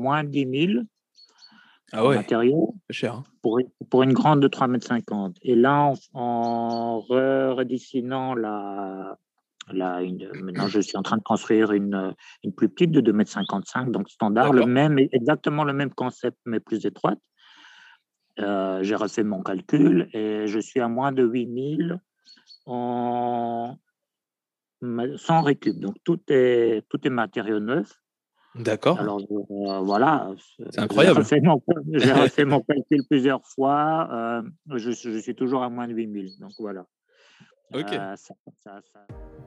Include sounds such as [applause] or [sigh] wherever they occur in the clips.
moins de 10 000 ah ouais. matériaux cher, hein. pour, pour, une grande de 3,50 m. Et là, en, redessinant la, la une, maintenant, je suis en train de construire une, une plus petite de 2,55 m, donc standard, le même, exactement le même concept, mais plus étroite. Euh, j'ai refait mon calcul et je suis à moins de 8000 en... sans récup. Donc tout est, tout est matériau neuf. D'accord. Alors euh, voilà. C'est incroyable. J'ai [laughs] refait, mon calcul plusieurs fois. Euh, je, je, suis toujours à moins de 8000. Donc voilà. Ok.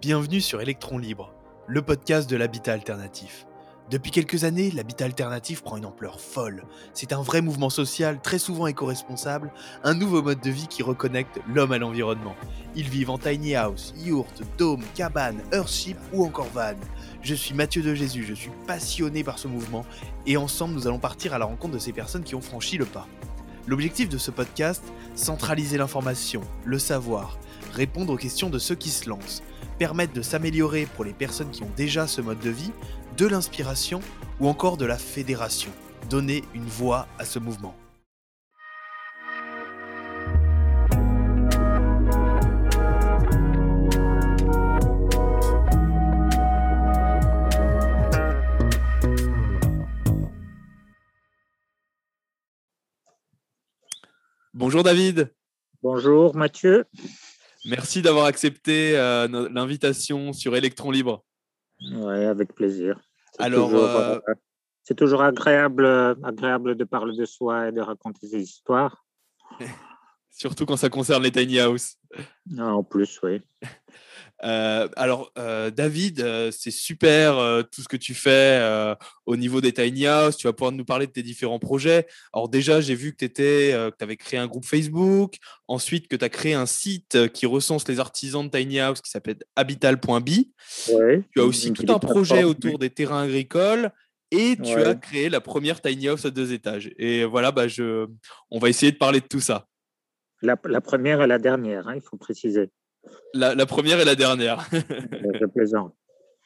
Bienvenue sur Electron Libre, le podcast de l'habitat alternatif. Depuis quelques années, l'habitat alternatif prend une ampleur folle. C'est un vrai mouvement social, très souvent éco-responsable, un nouveau mode de vie qui reconnecte l'homme à l'environnement. Ils vivent en tiny house, yurt, dôme, cabane, earthship ou encore van. Je suis Mathieu de Jésus, je suis passionné par ce mouvement et ensemble nous allons partir à la rencontre de ces personnes qui ont franchi le pas. L'objectif de ce podcast, centraliser l'information, le savoir, répondre aux questions de ceux qui se lancent, permettre de s'améliorer pour les personnes qui ont déjà ce mode de vie, de l'inspiration ou encore de la fédération. Donner une voix à ce mouvement. Bonjour David. Bonjour Mathieu. Merci d'avoir accepté euh, l'invitation sur Electron Libre. Oui, avec plaisir. Alors, euh, euh, c'est toujours agréable, agréable de parler de soi et de raconter des histoires. [laughs] Surtout quand ça concerne les tiny house. Ah, en plus, oui. [laughs] Euh, alors, euh, David, euh, c'est super tout ce que tu fais au niveau des tiny house. Tu vas pouvoir nous parler de tes différents projets. Alors, déjà, j'ai vu que tu avais créé un groupe Facebook. Ensuite, que tu as créé un site qui recense les artisans de tiny house qui s'appelle habital.bi. Ouais, tu as aussi tout un projet autour des terrains agricoles. Et tu as créé la première tiny house à deux étages. Et voilà, bah, je... on va essayer de parler de tout ça. La, première et la dernière, hein, il faut préciser. La, première et la dernière. [laughs] Je plaisante.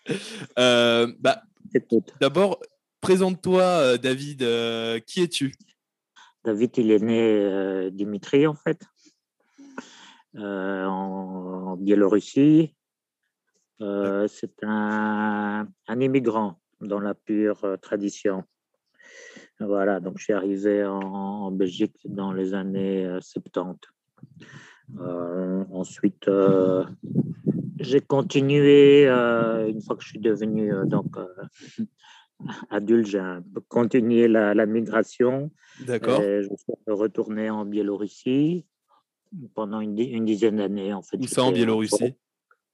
[laughs] Euh, bah, D'abord, présente-toi, euh, David. Euh, qui es-tu? David, il est né Dimitri, en fait, en, Biélorussie. C'est un, un, immigrant dans la pure tradition. Voilà, donc je suis arrivé en, en Belgique dans les années 70. Euh, ensuite, euh, j'ai continué, euh, une fois que je suis devenu donc, [laughs] adulte, j'ai continué la, la migration. D'accord. Je suis retourné en Biélorussie pendant une, une dizaine d'années. En fait, Où ça en Biélorussie?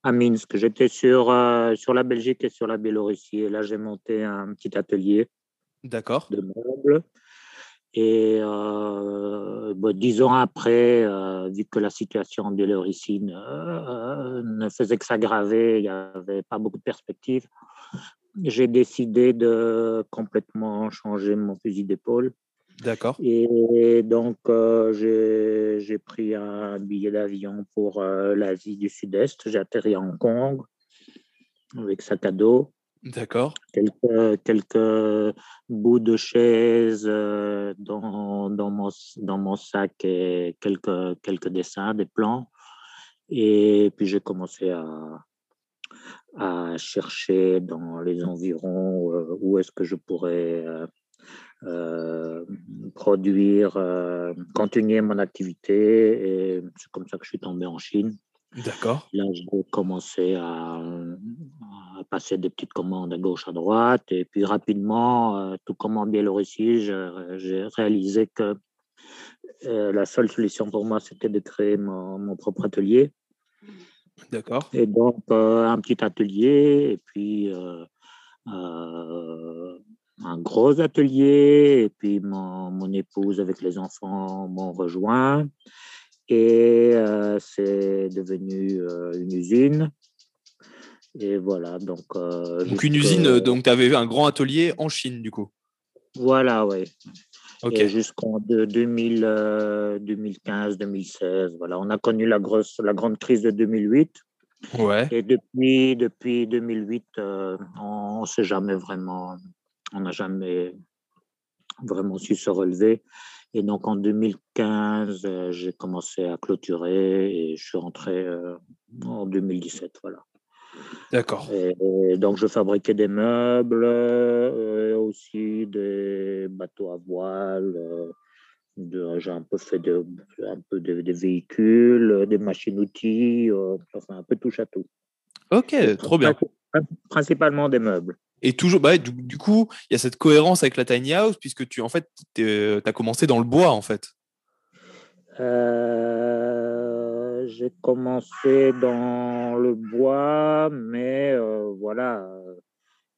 À Minsk. J'étais sur, sur la Belgique et sur la Biélorussie. Et là, j'ai monté un petit atelier D'accord. de meubles. Et euh, dix ans après, euh, vu que la situation en Biélorussie ne, ne faisait que s'aggraver, il n'y avait pas beaucoup de perspectives, j'ai décidé de complètement changer mon fusil d'épaule. D'accord. Et donc, euh, j'ai pris un billet d'avion pour euh, l'Asie du Sud-Est. J'ai atterri à Hong Kong avec sac à dos. D'accord. Quelques, quelques bouts de chaise euh, dans, dans, mon, dans mon sac et quelques, quelques dessins, des plans. Et puis j'ai commencé à, à chercher dans les environs euh, où est-ce que je pourrais euh, produire, continuer mon activité. Et c'est comme ça que je suis tombé en Chine. D'accord. Là, j'ai commencé à, passer des petites commandes à gauche, à droite. Et puis rapidement, euh, tout comme en Biélorussie, j'ai réalisé que euh, la seule solution pour moi, c'était de créer mon, propre atelier. D'accord. Et donc, euh, un petit atelier, et puis un gros atelier, et puis mon, mon épouse avec les enfants m'ont rejoint. Et c'est devenu une usine. Et voilà, donc. Euh, donc une usine, donc tu avais un grand atelier en Chine, du coup. Voilà, oui. Ok. Jusqu'en 2015-2016. Voilà, on a connu la, grosse, la grande crise de 2008. Ouais. Et depuis, depuis 2008, on ne s'est jamais vraiment. On n'a jamais vraiment su se relever. Et donc en 2015, euh, j'ai commencé à clôturer et je suis rentré euh, en 2017. Voilà. D'accord. Donc je fabriquais des meubles, et aussi des bateaux à voile. j'ai un peu fait de, un peu des véhicules, des machines-outils, enfin un peu touche à tout. Ok, trop bien. Principalement des meubles. Et toujours, bah, du, coup, il y a cette cohérence avec la tiny house, puisque tu en fait, euh, as commencé dans le bois, en fait. Euh, j'ai commencé dans le bois, mais euh, voilà,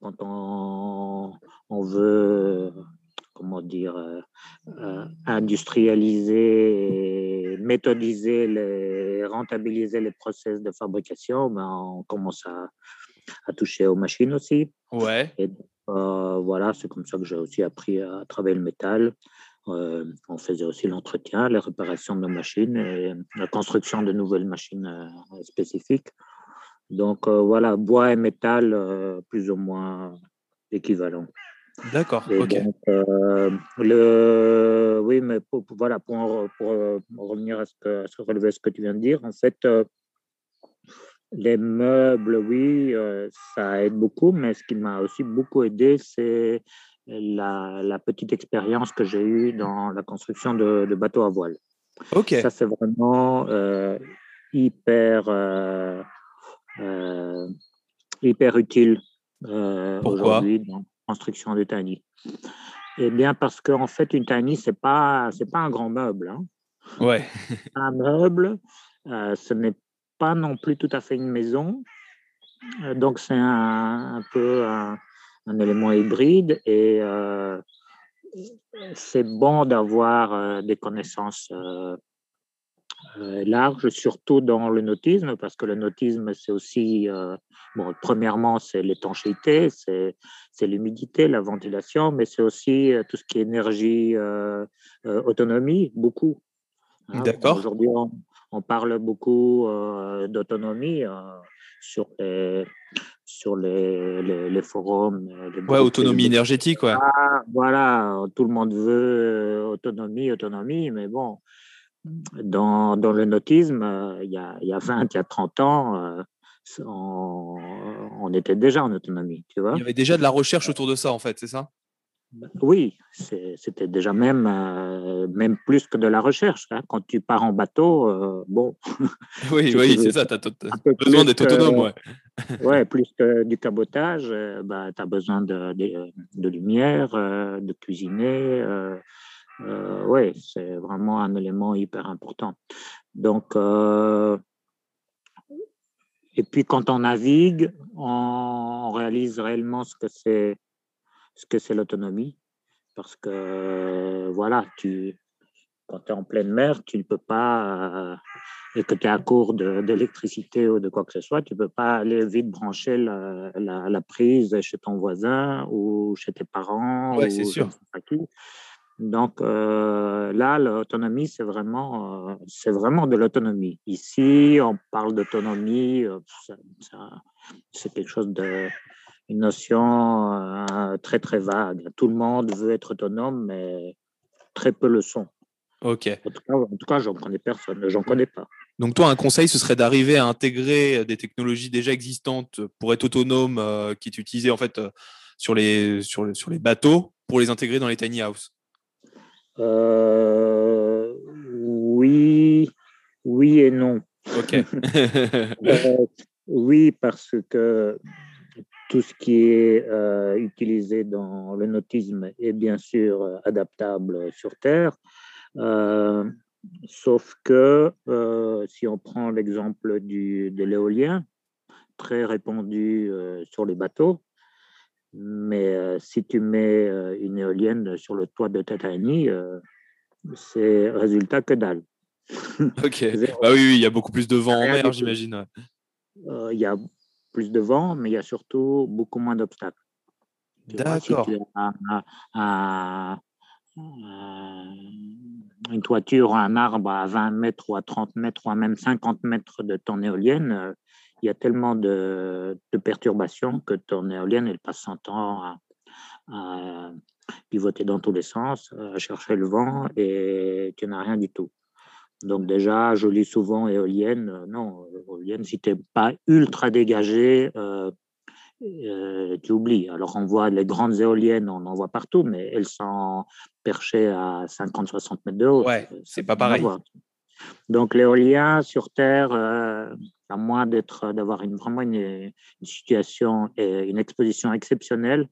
quand on, on, veut, comment dire, industrialiser, méthodiser, les, rentabiliser les process de fabrication, ben, on commence à à toucher aux machines aussi. Ouais. Et euh, voilà, c'est comme ça que j'ai aussi appris à travailler le métal. Euh, on faisait aussi l'entretien, la réparation de nos machines et la construction de nouvelles machines euh, spécifiques. Donc voilà, bois et métal, plus ou moins équivalents. D'accord. ok. le, oui, mais pour, voilà, pour, pour, revenir à ce, que, à ce, relever ce que tu viens de dire, en fait, les meubles, oui, euh, ça aide beaucoup, mais ce qui m'a aussi beaucoup aidé, c'est la, petite expérience que j'ai eue dans la construction de, bateaux à voile. Ça, c'est vraiment euh, hyper, euh, hyper utile aujourd'hui dans la construction de tiny. Eh bien, parce qu'en fait, une tiny, ce n'est pas, pas un grand meuble. Hein. Ouais. un meuble, ce n'est pas non plus tout à fait une maison. Euh, donc, c'est un, peu un, élément hybride et euh, c'est bon d'avoir euh, des connaissances larges, surtout dans le nautisme, parce que le nautisme, c'est aussi, bon, premièrement, c'est l'étanchéité, c'est, l'humidité, la ventilation, mais c'est aussi tout ce qui est énergie, autonomie, beaucoup. Hein. D'accord. Aujourd'hui, on parle beaucoup euh, d'autonomie euh, sur les, sur les, les, forums. Les ouais, autonomie énergétique, ouais. Ah, voilà, tout le monde veut euh, autonomie, autonomie, mais bon, dans, dans le nautisme, il y, a, il y a 20, il y a 30 ans, on, on, était déjà en autonomie, tu vois. Il y avait déjà de la recherche autour de ça, en fait, c'est ça? Oui, c'était déjà même, euh, même plus que de la recherche. Hein. Quand tu pars en bateau, euh, bon. [laughs] Oui, [laughs] oui, c'est ça, tu as, besoin d'être autonome. Ouais. [laughs] ouais, plus que du cabotage, euh, bah, tu as besoin de, de, lumière, de cuisiner. oui, c'est vraiment un élément hyper important. Donc, et puis quand on navigue, on réalise réellement ce que c'est ce que c'est l'autonomie. Parce que, voilà, tu, quand tu es en pleine mer, tu ne peux pas, euh, et que tu es à court d'électricité ou de quoi que ce soit, tu ne peux pas aller vite brancher la, la, prise chez ton voisin ou chez tes parents. Oui, c'est sûr. Donc euh, là, l'autonomie, c'est vraiment, euh, c'est vraiment de l'autonomie. Ici, on parle d'autonomie, c'est quelque chose de, une notion euh, très très vague. Tout le monde veut être autonome, mais très peu le sont. Ok. En tout cas, j'en connais personne, j'en connais pas. Donc toi, un conseil, ce serait d'arriver à intégrer des technologies déjà existantes pour être autonome, euh, qui est utilisées en fait euh, sur, les, sur, sur les bateaux, pour les intégrer dans les tiny house? oui, oui et non. Ok. [laughs] oui, parce que tout ce qui est euh, utilisé dans le nautisme est bien sûr euh, adaptable sur Terre, euh, sauf que si on prend l'exemple de l'éolien, très répandu sur les bateaux, mais si tu mets une éolienne sur le toit de Tatani, c'est résultat que dalle. ok. [laughs] Bah oui, il y a beaucoup plus de vent en mer, j'imagine. Il y a plus de vent, mais il y a surtout beaucoup moins d'obstacles. D'accord. Si une toiture un arbre à 20 mètres ou à 30 mètres ou à même 50 mètres de ton éolienne, euh, il y a tellement de, perturbations que ton éolienne, elle passe son temps à, pivoter dans tous les sens, à chercher le vent et tu n'as rien du tout. Donc déjà, je lis souvent éolienne. Non, éolienne, si tu n'es pas ultra dégagé, euh, tu oublies. Alors, on voit les grandes éoliennes, on en voit partout, mais elles sont perchées à 50-60 mètres de haut. Ouais, c'est pas pareil. Donc, l'éolien sur Terre, euh, à moins d'être, d'avoir une, vraiment une, situation et une exposition exceptionnelle,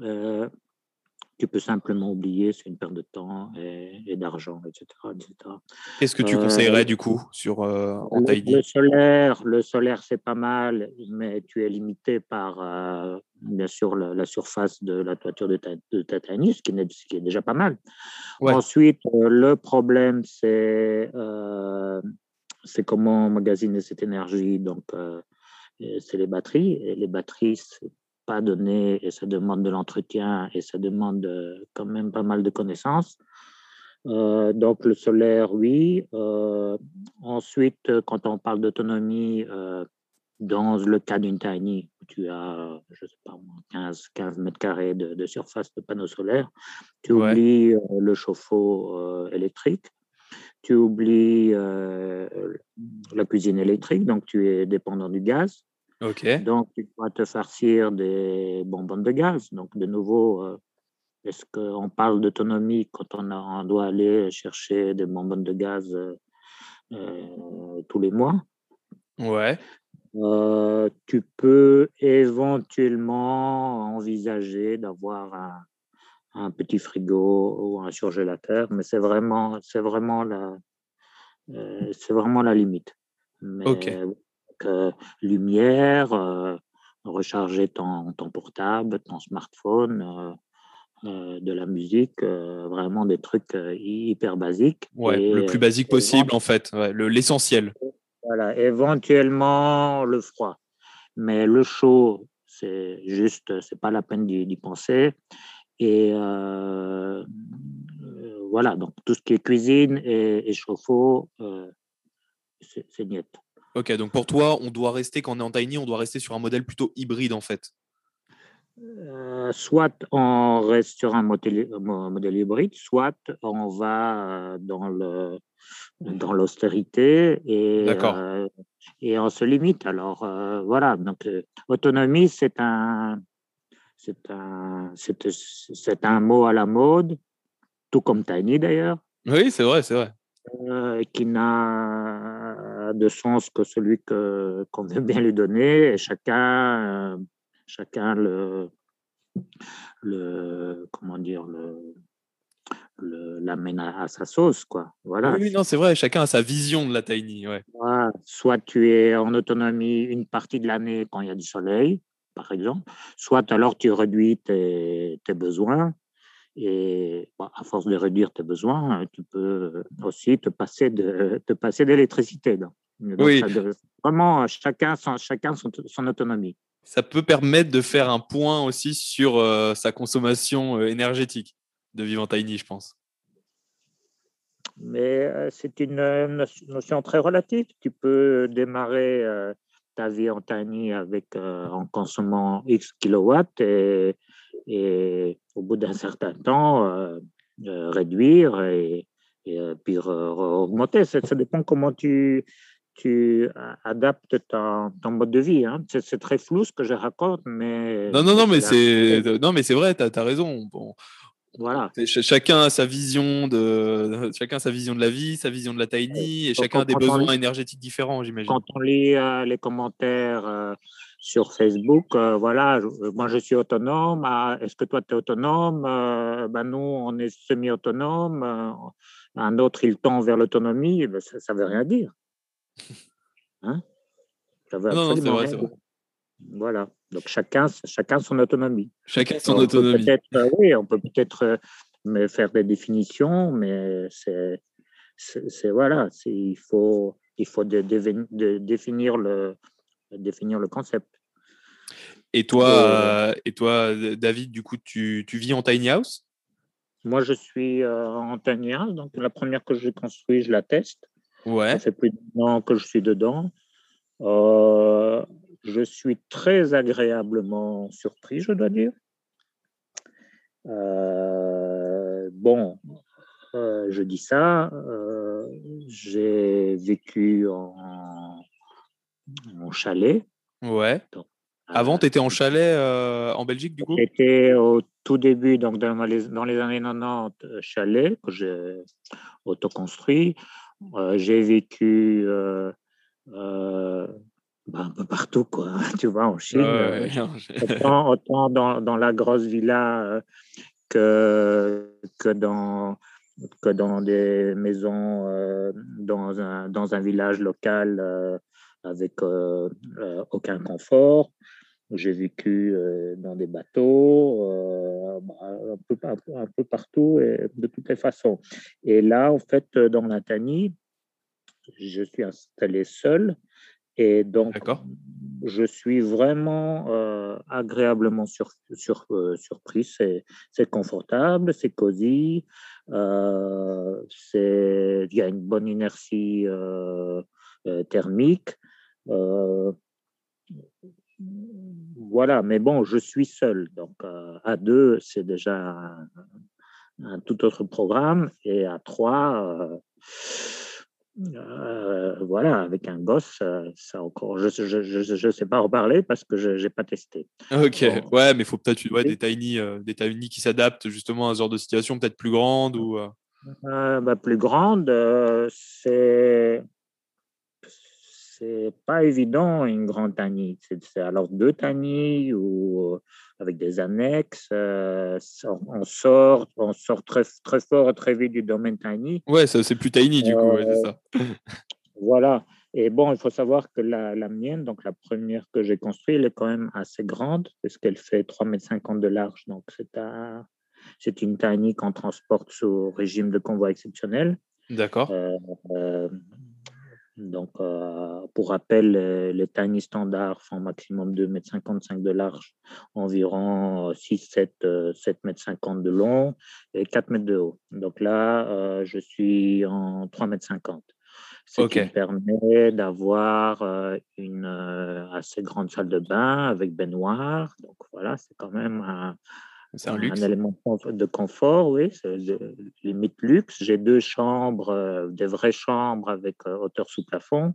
euh, tu peux simplement oublier, c'est une perte de temps et, d'argent, etc. Qu'est-ce que tu conseillerais du coup sur euh, en le, solaire, le solaire c'est pas mal, mais tu es limité par euh, bien sûr la, surface de la toiture de ta, de ce qui, est, qui est déjà pas mal. Ensuite, euh, le problème c'est c'est comment magasiner cette énergie. Donc c'est les batteries. Et les batteries, c'est pas donné et ça demande de l'entretien et ça demande euh, quand même pas mal de connaissances. Euh, donc le solaire, oui. Euh, ensuite, quand on parle d'autonomie, dans le cas d'une tiny, où tu as, je sais pas, 15, 15 mètres carrés de, surface de panneaux solaires, tu oublies le chauffe-eau électrique, tu oublies la cuisine électrique, donc tu es dépendant du gaz. Donc, tu dois te farcir des bonbons de gaz. Donc, de nouveau, euh, est-ce qu'on parle d'autonomie quand on, doit aller chercher des bonbons de gaz euh, euh, tous les mois? Ouais. tu peux éventuellement envisager d'avoir un, petit frigo ou un surgélateur, mais c'est vraiment, c'est vraiment la, c'est vraiment la limite. ok lumière, euh, recharger ton, ton, portable, ton smartphone, euh, euh, de la musique, vraiment des trucs hyper basiques. Ouais, le plus basique possible en fait, l'essentiel. Voilà, éventuellement le froid. Mais le chaud, c'est juste, c'est pas la peine d'y penser. Et voilà, donc tout ce qui est cuisine et, chauffe-eau, c'est niet. Ok, donc pour toi, on doit rester, quand on est en tiny, on doit rester sur un modèle plutôt hybride en fait. Euh, soit on reste sur un modèle, modèle hybride, soit on va euh, dans le dans l'austérité et, euh, et on se limite. Alors voilà, donc autonomie, c'est un c'est un c'est un mot à la mode, tout comme tiny d'ailleurs. Oui, c'est vrai, c'est vrai. qui n'a de sens que celui que, qu'on veut bien lui donner, et chacun, euh, chacun le, le, comment dire, le, l'amène à, sa sauce, quoi. Voilà. Oui, non, c'est vrai, chacun a sa vision de la tiny, ouais. Soit tu es en autonomie une partie de l'année quand il y a du soleil, par exemple, soit alors tu réduis tes, tes besoins, et à force de réduire tes besoins, tu peux aussi te passer de [laughs] te passer d'électricité. Oui. vraiment, chacun, son, chacun son, son, autonomie. Ça peut permettre de faire un point aussi sur euh, sa consommation euh, énergétique de vivre en tiny, je pense. Mais euh, c'est une notion très relative. Tu peux démarrer ta vie en tiny avec, en consommant X kilowatts et, et au bout d'un certain temps, réduire et, et puis augmenter. Ça, ça, dépend comment tu, tu adaptes ton, ton, mode de vie. Hein. C'est très flou ce que je raconte, mais. Non, non, non, mais c'est non, mais c'est vrai, tu as, raison. Bon, voilà. Chacun a sa vision de [laughs] chacun sa vision de la vie, sa vision de la tiny, et, chacun a des besoins énergétiques différents, j'imagine. Quand on lit euh, les commentaires euh, sur Facebook, euh, voilà, moi je suis autonome. Ah, est-ce que toi tu es autonome ben Nous, on est semi-autonome. un autre, il tend vers l'autonomie. Ben, ça ne veut rien dire. [laughs] Hein? Ça veut non, non, vrai, vrai. Voilà. Donc chacun, chacun son autonomie. Chacun son on autonomie. Peut euh, oui, on peut peut-être euh, faire des définitions, mais c'est, voilà, il faut, il faut de, de, définir le, définir le concept. Et toi, euh, et toi, David, du coup, tu, tu vis en tiny house? Moi, je suis en tiny house. Donc la première que j'ai construite, je la teste. Ouais. Ça fait plus d'un an que je suis dedans. Euh, je suis très agréablement surpris, je dois dire. Euh, bon, je dis ça, j'ai vécu en, en chalet. Ouais. Avant, tu étais en chalet en Belgique, du coup? J'étais au tout début, donc dans les, dans les années 90, chalet que j'ai autoconstruit. j'ai vécu bah, un peu partout, quoi. [laughs] Tu vois, en Chine. [laughs] autant, dans, dans, la grosse villa que, que, dans, que dans des maisons, dans, un, dans un village local avec aucun confort. J'ai vécu dans des bateaux, bah, un, peu, un, peu, partout et de toutes les façons. Et là, en fait, dans la Tanie, je suis installé seul et donc, je suis vraiment euh, agréablement sur, sur, euh, surpris. C'est confortable, c'est cosy, euh, il y a une bonne inertie thermique. Voilà, mais bon, je suis seul. Donc, à deux, c'est déjà un, un, tout autre programme. Et à trois, euh, voilà, avec un gosse, ça encore, je ne sais pas en parler parce que je n'ai pas testé. Ok, ouais, mais il faut peut-être ouais, des, tiny, euh, des tiny qui s'adaptent justement à ce genre de situation, peut-être plus grande ou. Euh... bah, plus grande, c'est c'est pas évident une grande tiny. C'est alors deux tiny ou avec des annexes. Euh, on sort, on sort très, très fort, très vite du domaine tiny. Ouais, c'est plus tiny du coup, c'est ça. Euh, voilà. Et bon, il faut savoir que la, la mienne, donc la première que j'ai construite, elle est quand même assez grande, parce qu'elle fait 3,50 m de large. Donc, c'est c'est une tiny qu'on transporte sous régime de convoi exceptionnel. D'accord. Euh, donc, euh, pour rappel, les, tiny standards font maximum 2,55 m de large, environ 6, 7, 7 m 50 de long et 4 m de haut. Donc là, euh, je suis en 3 m 50. Ce qui me permet d'avoir euh, une assez grande salle de bain avec baignoire. Donc voilà, c'est quand même un, c'est un, luxe. un élément de confort, oui, c'est limite luxe. J'ai deux chambres, euh, des vraies chambres avec euh, hauteur sous plafond.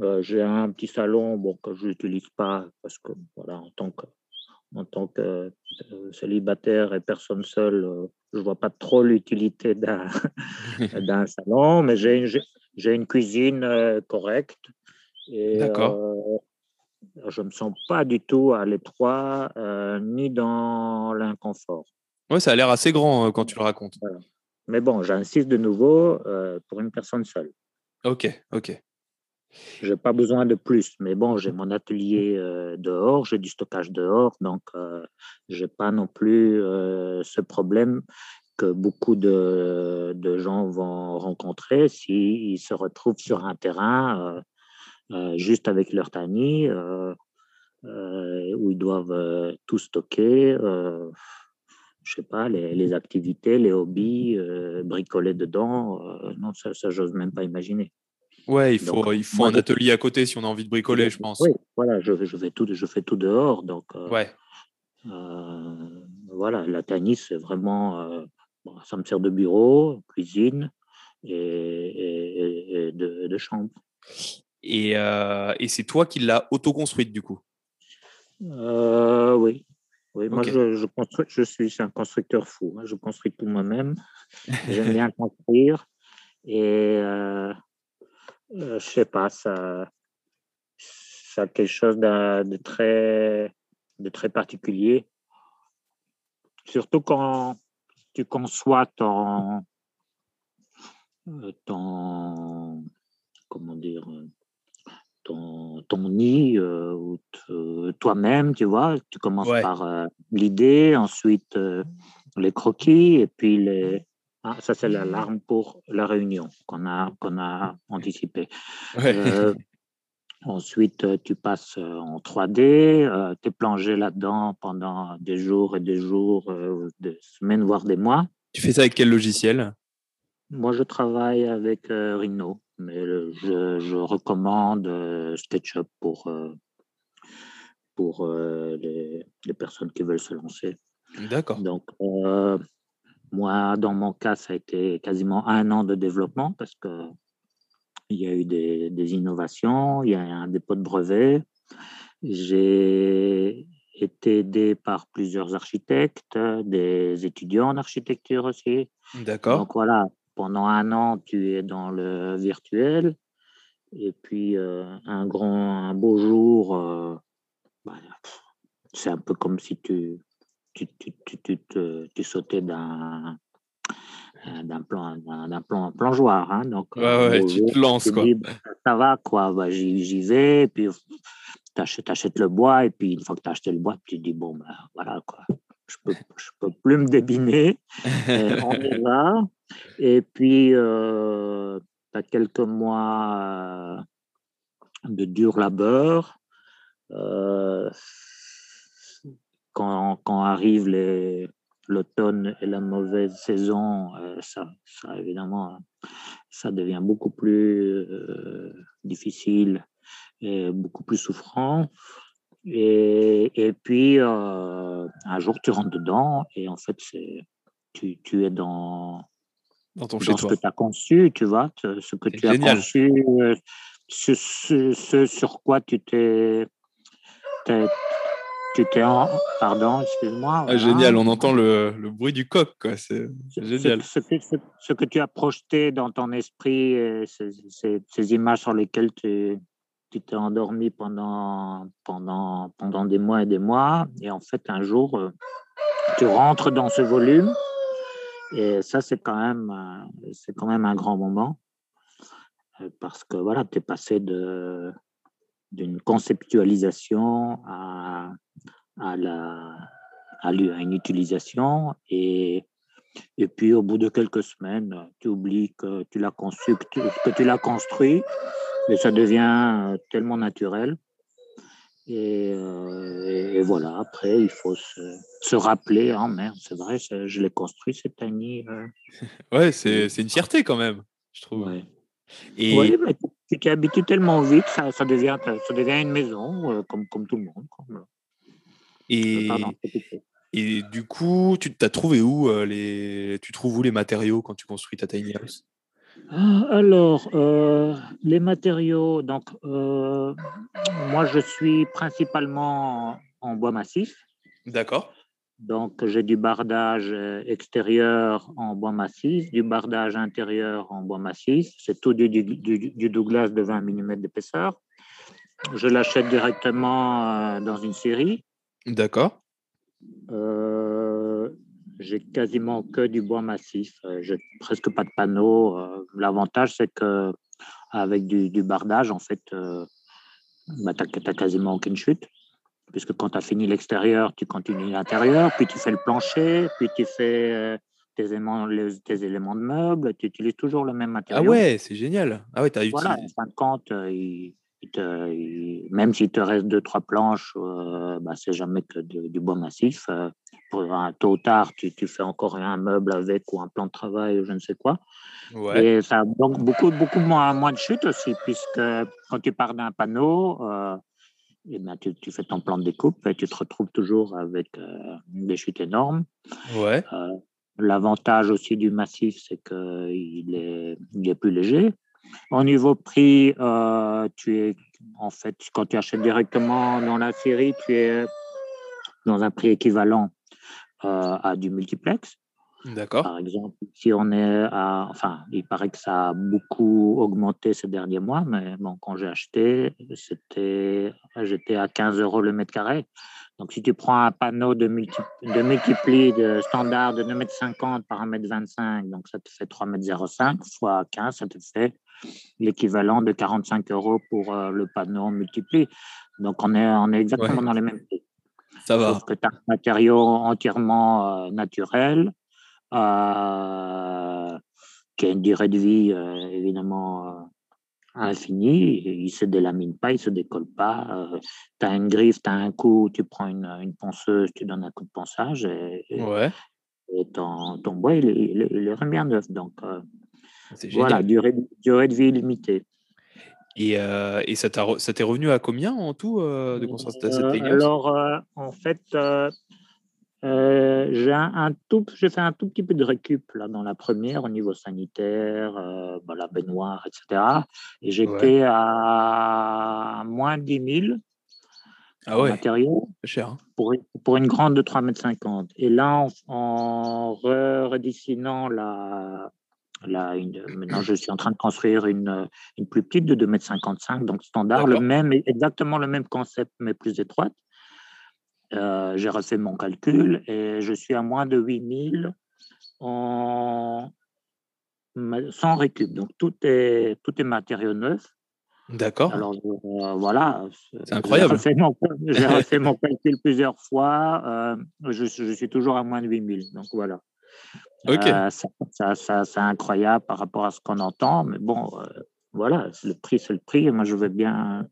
Euh, j'ai un petit salon bon, que je n'utilise pas parce que, voilà, en tant que, en tant que célibataire et personne seule, je ne vois pas trop l'utilité d'un [laughs] salon, mais j'ai une, une, cuisine correcte. D'accord je ne me sens pas du tout à l'étroit euh, ni dans l'inconfort. Oui, ça a l'air assez grand euh, quand tu le racontes. Mais bon, j'insiste de nouveau euh, pour une personne seule. Ok, ok. Je n'ai pas besoin de plus, mais bon, j'ai mon atelier dehors, j'ai du stockage dehors, donc je n'ai pas non plus ce problème que beaucoup de, de, gens vont rencontrer s'ils se retrouvent sur un terrain euh, juste avec leur tani, euh, euh, où ils doivent tout stocker je sais pas, les, activités, les hobbies, bricoler dedans, non, ça, ça j'ose même pas imaginer. Ouais, il faut, il faut un atelier à côté si on a envie de bricoler, je pense. Oui, voilà, je, je, fais, tout, je fais tout dehors. Donc, ouais. voilà, la tani, c'est vraiment. ça me sert de bureau, cuisine et, et de, de, chambre. Euh, et, c'est toi qui l'as autoconstruite du coup? Euh, Oui. Oui, moi je, je, construis, je suis un constructeur fou. Hein. Je construis tout moi-même. [laughs] J'aime bien construire. Et euh, euh, je sais pas, ça, ça a quelque chose de, très, de très particulier. Surtout quand tu conçois ton, ton comment dire, ton, ton nid euh, toi-même, tu vois. Tu commences par euh, l'idée, ensuite euh, les croquis, et puis les. Ah, ça, c'est l'alarme pour la réunion qu'on a, qu'on a anticipée. [laughs] ensuite, tu passes en 3D, tu es plongé là-dedans pendant des jours et des jours, des semaines, voire des mois. Tu fais ça avec quel logiciel? Moi, je travaille avec Rhino mais je, je, recommande euh, SketchUp pour, euh, pour euh, les, les, personnes qui veulent se lancer. D'accord. Donc, moi, dans mon cas, ça a été quasiment un an de développement parce que il y a eu des, des innovations, il y a un dépôt de brevet. J'ai été aidé par plusieurs architectes, des étudiants en architecture aussi. D'accord. Donc voilà, pendant un an, tu es dans le virtuel. Et puis, euh, un grand, un beau jour, euh, bah, c'est un peu comme si tu, tu, tu, tu, tu sautais d'un d'un plan, d'un plan plongeoir. Hein, donc, ouais, ouais, tu te lances, quoi. ça va, quoi. Bah, j'y vais, puis tu achètes, le bois, et puis une fois que tu as acheté le bois, tu te dis, bon, ben voilà, quoi. Je peux, je peux plus me débiner. [laughs] on y va. Et puis, euh, as quelques mois euh, de dur labeur. Euh, quand, quand arrive l'automne et la mauvaise saison, ça, ça, évidemment, ça devient beaucoup plus difficile et beaucoup plus souffrant. Et, et puis, euh, un jour, tu rentres dedans et en fait, tu, tu es dans, dans, ton dans ce que tu as conçu, tu vois, ce que tu as conçu, euh, ce, ce, sur quoi tu t'es. Tu t'es en... Pardon, excuse-moi. Ah, génial, on entend le, le, bruit du coq, quoi. C'est génial. Ce, ce, que tu as projeté dans ton esprit, ces, ces images sur lesquelles tu, tu t'es endormi pendant, pendant, pendant des mois et des mois, et en fait, un jour, euh, tu rentres dans ce volume, et ça, c'est quand, même, euh, quand même un grand moment, euh, parce que voilà, tu es passé d'une conceptualisation à, à, la, à une utilisation, et, et puis au bout de quelques semaines, tu oublies que tu l'as conçu, que tu, l'as construit, et ça devient euh, tellement naturel. Euh, et, et, voilà, après, il faut se, se rappeler, hein, merde, c'est vrai, je l'ai construit cette année. Euh. [laughs] ouais, c'est une fierté quand même, je trouve. Ouais. Et... Oui, mais tu t'es habitué tellement vite, ça, ça, devient, ça devient une maison, comme, comme tout le monde. Comme... Et... et du coup, tu t'as trouvé où les... Tu trouves où les matériaux quand tu construis ta tiny house? Ah, alors, euh, les matériaux, donc, euh, moi, je suis principalement en bois massif. D'accord. Donc, j'ai du bardage extérieur en bois massif, du bardage intérieur en bois massif. C'est tout du, du, Douglas de 20 mm d'épaisseur. Je l'achète directement euh, dans une série. D'accord. Euh, j'ai quasiment que du bois massif. Euh, j'ai presque pas de panneaux. Euh, l'avantage, c'est que avec du, bardage, en fait, euh, bah, tu n'as quasiment aucune chute. Puisque quand tu as fini l'extérieur, tu continues l'intérieur, puis tu fais le plancher, puis tu fais tes, éléments, tes éléments de meubles, tu utilises toujours le même ah matériau. Ah ouais, c'est génial. Ah ouais, as voilà, en fin de compte, même s'il te reste deux, trois planches, euh, bah, c'est jamais que du bois massif. Euh, pour un tôt ou tard, tu, tu, fais encore un meuble avec ou un plan de travail ou je ne sais quoi. Et ça a donc beaucoup, beaucoup moins, moins de chute aussi, puisque quand tu pars d'un panneau, euh, et ben, tu, tu, fais ton plan de découpe et tu te retrouves toujours avec des chutes énormes. Ouais. L'avantage aussi du massif, c'est qu'il est, il est plus léger. Au niveau prix, euh, tu es en fait, quand tu achètes directement dans la série, tu es dans un prix équivalent euh, à du multiplex. D'accord. Par exemple, si on est à. Enfin, il paraît que ça a beaucoup augmenté ces derniers mois, mais bon, quand j'ai acheté, c'était, j'étais à 15 euros le mètre carré. Donc, si tu prends un panneau de, multi, de multipli de standard de 2,50 m par 1,25 m, donc ça te fait 3,05 m fois 15, ça te fait l'équivalent de 45 euros pour euh, le panneau multipli. Donc, on est, on est exactement dans les mêmes prix. Ça va. Sauf que tu as un matériau entièrement euh, naturel, euh, qui a une durée de vie évidemment infinie. Il ne se délamine pas, il ne se décolle pas. tu as une griffe, tu as un coup, tu prends une, une, ponceuse, tu donnes un coup de ponçage et, ouais. et ton, ton, bois, il, il, il est bien neuf. Donc, voilà, durée, durée de vie limitée. Et, euh, et ça t'est revenu à combien en tout euh, de cette euh, Alors, en fait, euh, j'ai un, tout, j'ai fait un tout petit peu de récup là dans la première au niveau sanitaire, euh, la baignoire, etc. Et j'étais à moins de 10 000 ah ouais. matériaux cher, hein. pour, pour, une grande de 3,50 m. Et là, en, redessinant la, la une, maintenant, je suis en train de construire une, une plus petite de 2,55 m, donc standard, le même, exactement le même concept, mais plus étroite. Euh, j'ai refait mon calcul et je suis à moins de 8000 en... sans récup. Donc, tout est, tout est matériau neuf. D'accord. Alors, euh, voilà. C'est incroyable. J'ai refait, mon, [laughs] calcul plusieurs fois. Euh, je, je, suis toujours à moins de 8000. Donc, voilà. Ok. ça, ça, c'est incroyable par rapport à ce qu'on entend. Mais bon, voilà, le prix, c'est le prix. Moi, je veux bien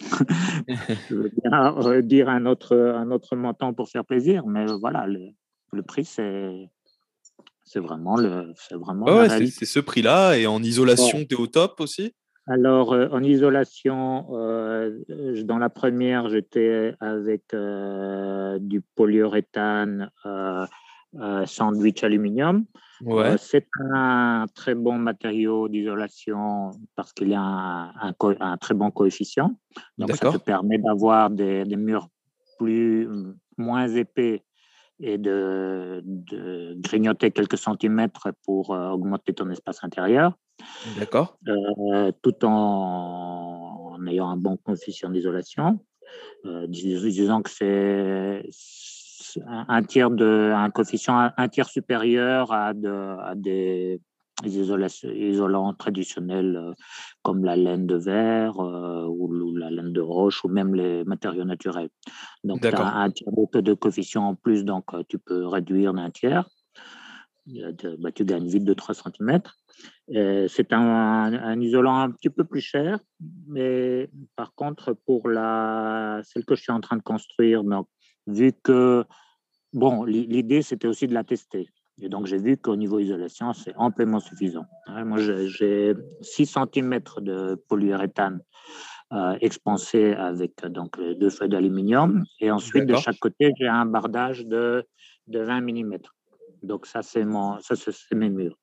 [laughs] je veux bien dire un autre, un autre montant pour faire plaisir, mais voilà, le, le prix, c'est. C'est vraiment le. C'est vraiment c'est ce prix-là. Et en isolation, tu es au top aussi? Alors, euh, en isolation, euh, dans la première, j'étais avec euh, du polyuréthane sandwich aluminium. Ouais. c'est un très bon matériau d'isolation parce qu'il a un, un, très bon coefficient. Donc, ça te permet d'avoir des, des, murs plus, moins épais et de, de, grignoter quelques centimètres pour augmenter ton espace intérieur. D'accord. Euh, tout en, en, ayant un bon coefficient d'isolation. Euh, disons que c'est un tiers de, un coefficient un tiers supérieur à, de, à des isolants traditionnels euh, comme la laine de verre euh, ou, la laine de roche ou même les matériaux naturels. Donc, tu as un tiers de coefficient en plus, donc euh, tu peux réduire d'un tiers. Bah, tu gagnes vite de 3 cm. C'est un, un, isolant un petit peu plus cher, mais par contre, pour la, celle que je suis en train de construire, donc, vu que, bon, l'idée, c'était aussi de la tester. Et donc, j'ai vu qu'au niveau isolation, c'est amplement suffisant. Moi, j'ai 6 cm de polyuréthane euh, expansé avec donc, deux feuilles d'aluminium. Et ensuite, de chaque côté, j'ai un bardage de, de 20 mm. Donc, ça, c'est mes murs.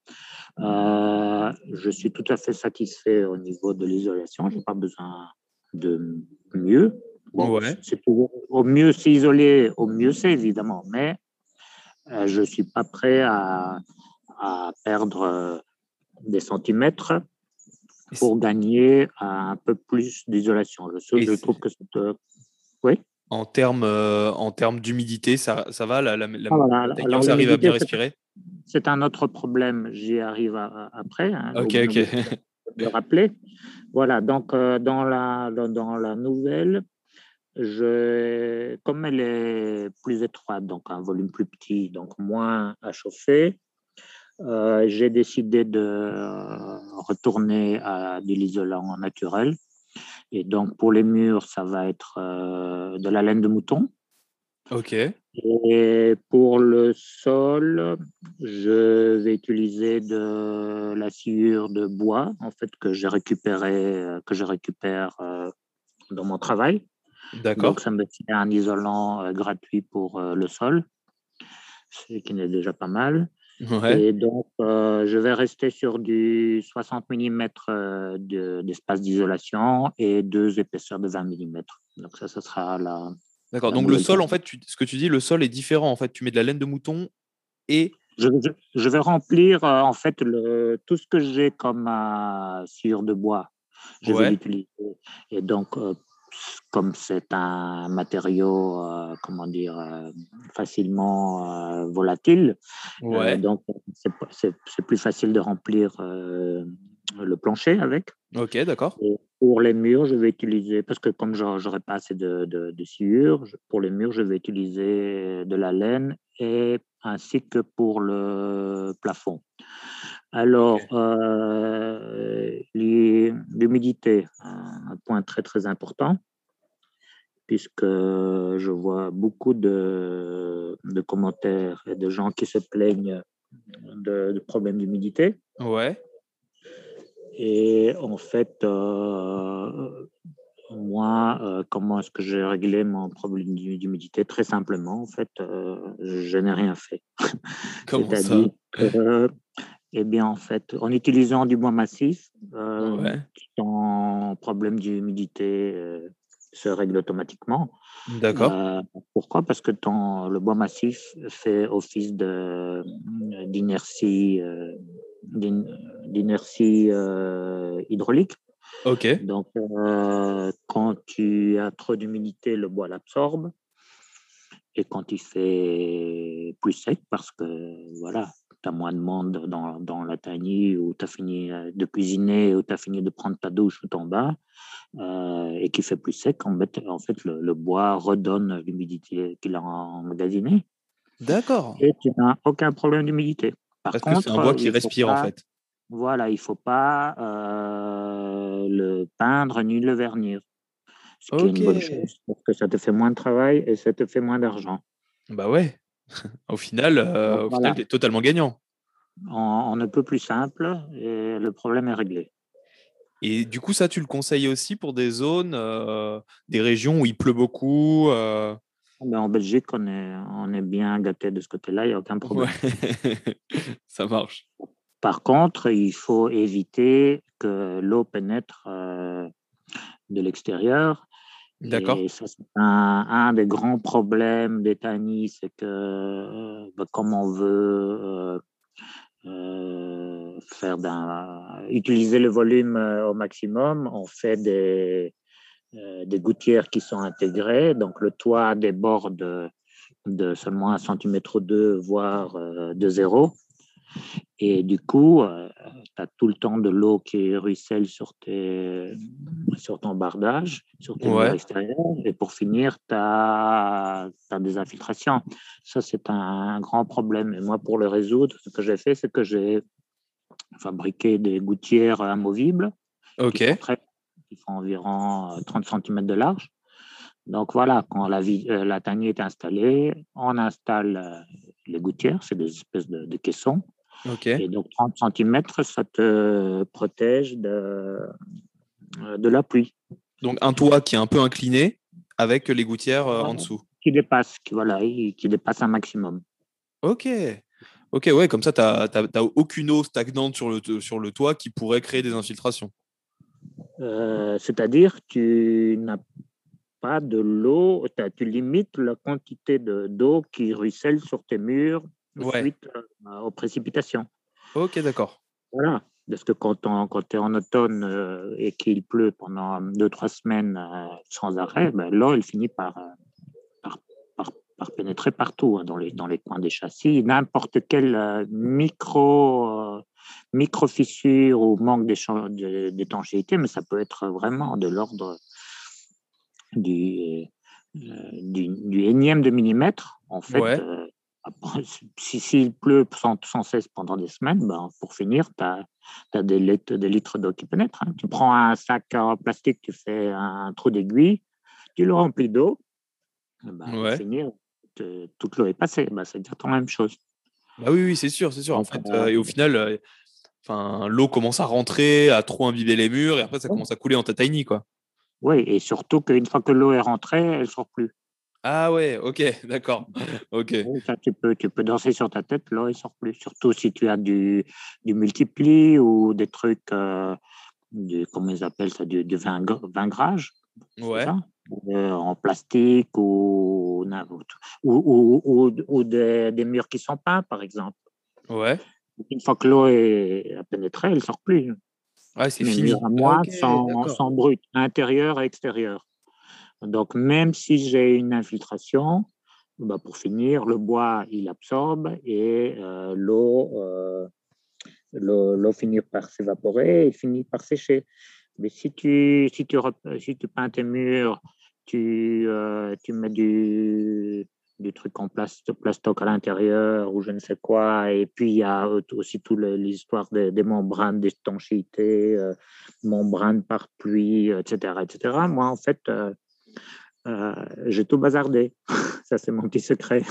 Euh, je suis tout à fait satisfait au niveau de l'isolation. Je n'ai pas besoin de mieux. Bon, c'est au mieux s'isoler, au mieux c'est évidemment, mais euh, je ne suis pas prêt à, à perdre euh, des centimètres pour gagner un peu plus d'isolation. Je, je trouve que c'est. Oui? En termes, euh, en termes d'humidité, ça, ça va La, la, la ah, arrive à bien respirer? C'est un autre problème. J'y arrive après. Hein, ok, ok. De rappeler. Voilà, donc dans, la, dans la nouvelle, je, comme elle est plus étroite, donc un volume plus petit, donc moins à chauffer, euh, j'ai décidé de retourner à de l'isolant naturel. Et donc pour les murs, ça va être euh, de la laine de mouton. Ok. Et pour le sol, je vais utiliser de la sciure de bois, en fait, que j'ai récupéré, que je récupère euh, dans mon travail. D'accord. Donc, ça me fait un isolant euh, gratuit pour euh, le sol, ce qui n'est déjà pas mal. Et donc, euh, je vais rester sur du 60 mm d'espace d'isolation et deux épaisseurs de 20 mm. Donc, ça, ce sera la. D'accord. Donc, le sol, en fait, ce que tu dis, le sol est différent. En fait, tu mets de la laine de mouton et. Je, je, vais remplir, en fait, le, tout ce que j'ai comme sur de bois. Je vais l'utiliser. Et donc, comme c'est un matériau, euh, comment dire, euh, facilement euh, volatile, donc c'est plus facile de remplir le plancher avec. Ok, d'accord. Pour les murs, je vais utiliser, parce que comme je n'aurai pas assez de, de, de sciure, pour les murs, je vais utiliser de la laine et ainsi que pour le plafond. Alors, euh, l'humidité, un point très très important, puisque je vois beaucoup de, commentaires et de gens qui se plaignent de, problèmes d'humidité. Ouais. Et en fait, euh, Moi, euh, comment est-ce que j'ai réglé mon problème d'humidité? Très simplement, en fait, je n'ai rien fait. [laughs] Comment ça? Eh bien, en fait, en utilisant du bois massif, euh, ton problème d'humidité se règle automatiquement. D'accord. pourquoi? Parce que ton, le bois massif fait office d'inertie d'inertie hydraulique. Ok. Donc, euh, quand tu as trop d'humidité, le bois l'absorbe. Et quand il fait plus sec, parce que voilà, tu as moins de monde dans, dans la tanière où tu as fini euh, de cuisiner, ou tu as fini de prendre ta douche ou ton bain, euh, et qu'il fait plus sec, en fait, en fait le, bois redonne l'humidité qu'il a emmagasinée. D'accord. Et tu n'as aucun problème d'humidité. Parce que c'est un bois qui respire, en fait. Voilà, il ne faut pas le peindre ni le vernir. Ce qui est une bonne chose, parce que ça te fait moins de travail et ça te fait moins d'argent. Bah ouais, [laughs] au final, euh, tu es totalement gagnant. On, ne peut plus simple et le problème est réglé. Et du coup, ça, tu le conseilles aussi pour des zones, euh, des régions où il pleut beaucoup euh? ben, En Belgique, on est, on est bien gâté de ce côté-là, il n'y a aucun problème. [laughs] ça marche. Par contre, il faut éviter que l'eau pénètre euh, de l'extérieur. D'accord. Un, des grands problèmes des tannies, c'est que euh, bah, comme on veut euh, faire utiliser le volume au maximum, on fait des, des gouttières qui sont intégrées. Donc le toit déborde de seulement un centimètre ou deux, voire de zéro. Et du coup, euh, tu as tout le temps de l'eau qui ruisselle sur, tes, sur ton bardage, sur tes murs extérieurs. Et pour finir, tu as, des infiltrations. Ça, c'est un, grand problème. Et moi, pour le résoudre, ce que j'ai fait, c'est que j'ai fabriqué des gouttières amovibles. OK. Qui, font environ 30 euh, cm de large. Donc voilà, quand la, euh, la tanière est installée, on installe les gouttières, c'est des espèces de, de caissons. Et donc 30 cm, ça te protège de, de la pluie. Donc un toit qui est un peu incliné avec les gouttières euh, en dessous. Qui dépasse, qui, voilà, qui dépasse un maximum. Ok. Ok, ouais, comme ça, tu n'as aucune eau stagnante sur le, sur le toit qui pourrait créer des infiltrations. Euh, c'est-à-dire, tu n'as pas de l'eau, tu limites la quantité d'eau qui ruisselle sur tes murs suite euh, aux précipitations. Ok, d'accord. Voilà, parce que quand, quand tu es en automne euh, et qu'il pleut pendant deux, trois semaines euh, sans arrêt, ben, l'eau, elle finit par, par, par, pénétrer partout, hein, dans, les, dans les coins des châssis. N'importe quelle micro, micro fissure ou manque d'étanchéité, mais ça peut être vraiment de l'ordre du, du, énième de millimètre. En fait, si s'il pleut sans, cesse pendant des semaines, ben, pour finir, tu as, des, litres, des litres d'eau qui pénètrent. Hein. Tu prends un sac en plastique, tu fais un trou d'aiguille, tu le remplis d'eau, ben, pour finir, toute l'eau est passée. Ben, c'est exactement la même chose. Bah oui, oui c'est sûr, c'est sûr. En fait, euh, et au final, euh, enfin, l'eau commence à rentrer, à trop imbiber les murs, et après, ça commence à couler en ta tiny, quoi. Oui, et surtout qu'une fois que l'eau est rentrée, elle ne sort plus. Ah ouais, ok, [laughs] d'accord. ok. tu, peux, tu peux danser sur ta tête, là, il sort plus. Surtout si tu as du, du multipli ou des trucs, euh, du, comment ils appellent ça, du, du vingrage. Ouais. Euh, en plastique ou, ou, ou, ou, des, des, murs qui sont peints, par exemple. Ouais. Une fois que l'eau est pénétrée, elle ne sort plus. Ouais, c'est fini. à moi, sans, sans brut, intérieur et extérieur. Donc, même si j'ai une infiltration, bah, pour finir, le bois, il absorbe et euh, euh, l'eau finit par s'évaporer et finit par sécher. Mais si tu, si tu, si tu peins tes murs, tu, euh, tu mets du, du truc en plastoc à l'intérieur ou je ne sais quoi. Et puis, il y a aussi toute l'histoire des, membranes d'étanchéité, membranes par pluie, etc., etc. Moi, en fait, euh, j'ai tout bazardé. [laughs] Ça, c'est mon petit secret.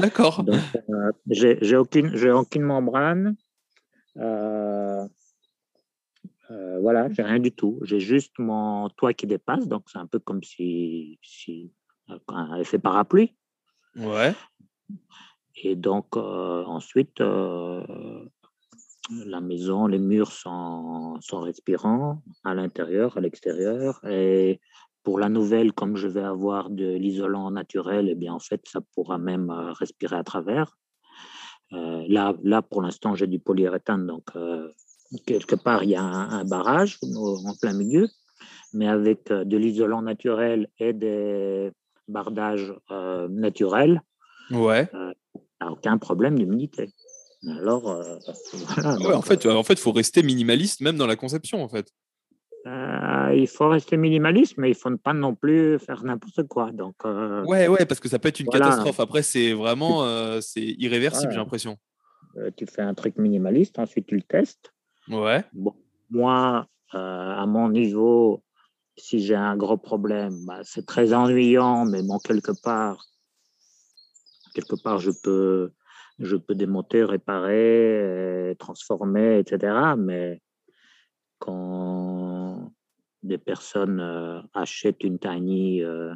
D'accord. Euh, j'ai aucune, aucune membrane. Euh, Euh, voilà, j'ai rien du tout. J'ai juste mon toit qui dépasse, donc c'est un peu comme si, si un effet parapluie. Ouais. Et donc ensuite, la maison, les murs sont, sont respirants à l'intérieur, à l'extérieur. Et pour la nouvelle, comme je vais avoir de l'isolant naturel, eh bien, en fait, ça pourra même euh, respirer à travers. Euh, là, là, pour l'instant, j'ai du polyuréthane, donc euh, quelque part, il y a un, barrage en plein milieu, mais avec de l'isolant naturel et des bardages naturels, ouais. aucun problème d'humidité. Alors, [laughs] en fait, en fait, faut rester minimaliste même dans la conception, en fait. Euh, il faut rester minimaliste, mais il ne faut pas non plus faire n'importe quoi. Donc, euh, ouais, ouais, parce que ça peut être une catastrophe. Après, c'est vraiment euh, c'est irréversible, j'ai l'impression. tu fais un truc minimaliste, ensuite tu le testes. Ouais. Bon, moi, à mon niveau, si j'ai un gros problème, bah, c'est très ennuyant, mais bon, quelque part, quelque part, je peux, je peux démonter, réparer, transformer, etc. Mais quand des personnes euh, achètent une tiny euh,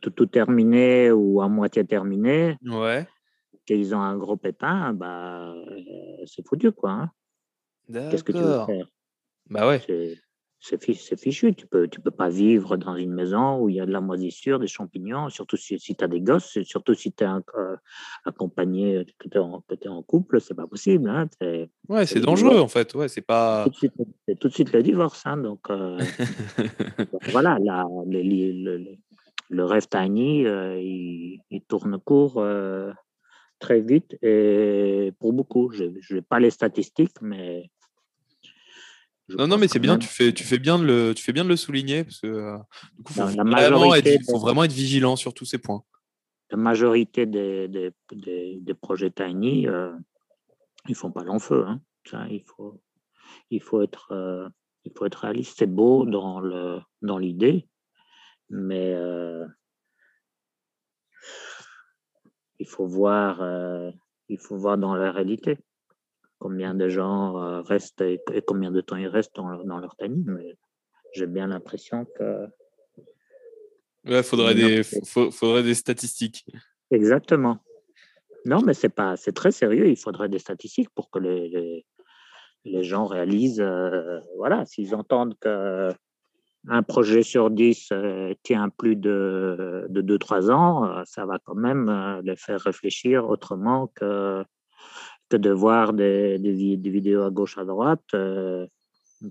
tout, tout, terminé ou à moitié terminé, ouais. qu'ils ont un gros pépin, bah, euh, c'est foutu, quoi. Hein. Qu'est-ce que tu veux faire? Bah ouais c'est fichu. Tu peux, tu peux pas vivre dans une maison où il y a de la moisissure, des champignons, surtout si, si tu as des gosses, surtout si tu es euh, accompagné, que tu es, es, en couple, c'est pas possible. Hein, ouais, c'est dangereux en fait. Ouais, c'est pas. Tout de suite le divorce. Hein, donc, euh, [laughs] voilà, la, le, le, rêve tiny, euh, il, il, tourne court très vite et pour beaucoup. Je n'ai pas les statistiques, mais non, non, mais c'est bien, tu fais, tu, fais bien de le, tu fais bien de le souligner, parce que euh, du coup, faut vraiment être, faut vraiment être vigilant sur tous ces points. La majorité des, des, des, projets Tiny, euh, ils font pas long feu. Hein. Ça, il, faut, il, faut être, euh, il faut être réaliste. C'est beau dans, le, dans l'idée, mais euh, il, faut voir, il faut voir dans la réalité combien de gens euh, restent et, combien de temps ils restent dans leur, dans leur tanning, mais j'ai bien l'impression que. Ouais, faudrait des, faudrait des statistiques. Exactement. Non, mais c'est pas, c'est très sérieux. Il faudrait des statistiques pour que les, les, gens réalisent, euh, voilà, s'ils entendent que un projet sur 10 euh, tient plus de, de 2-3 ans, ça va quand même les faire réfléchir autrement que de voir des, des, vidéos à gauche, à droite. Euh,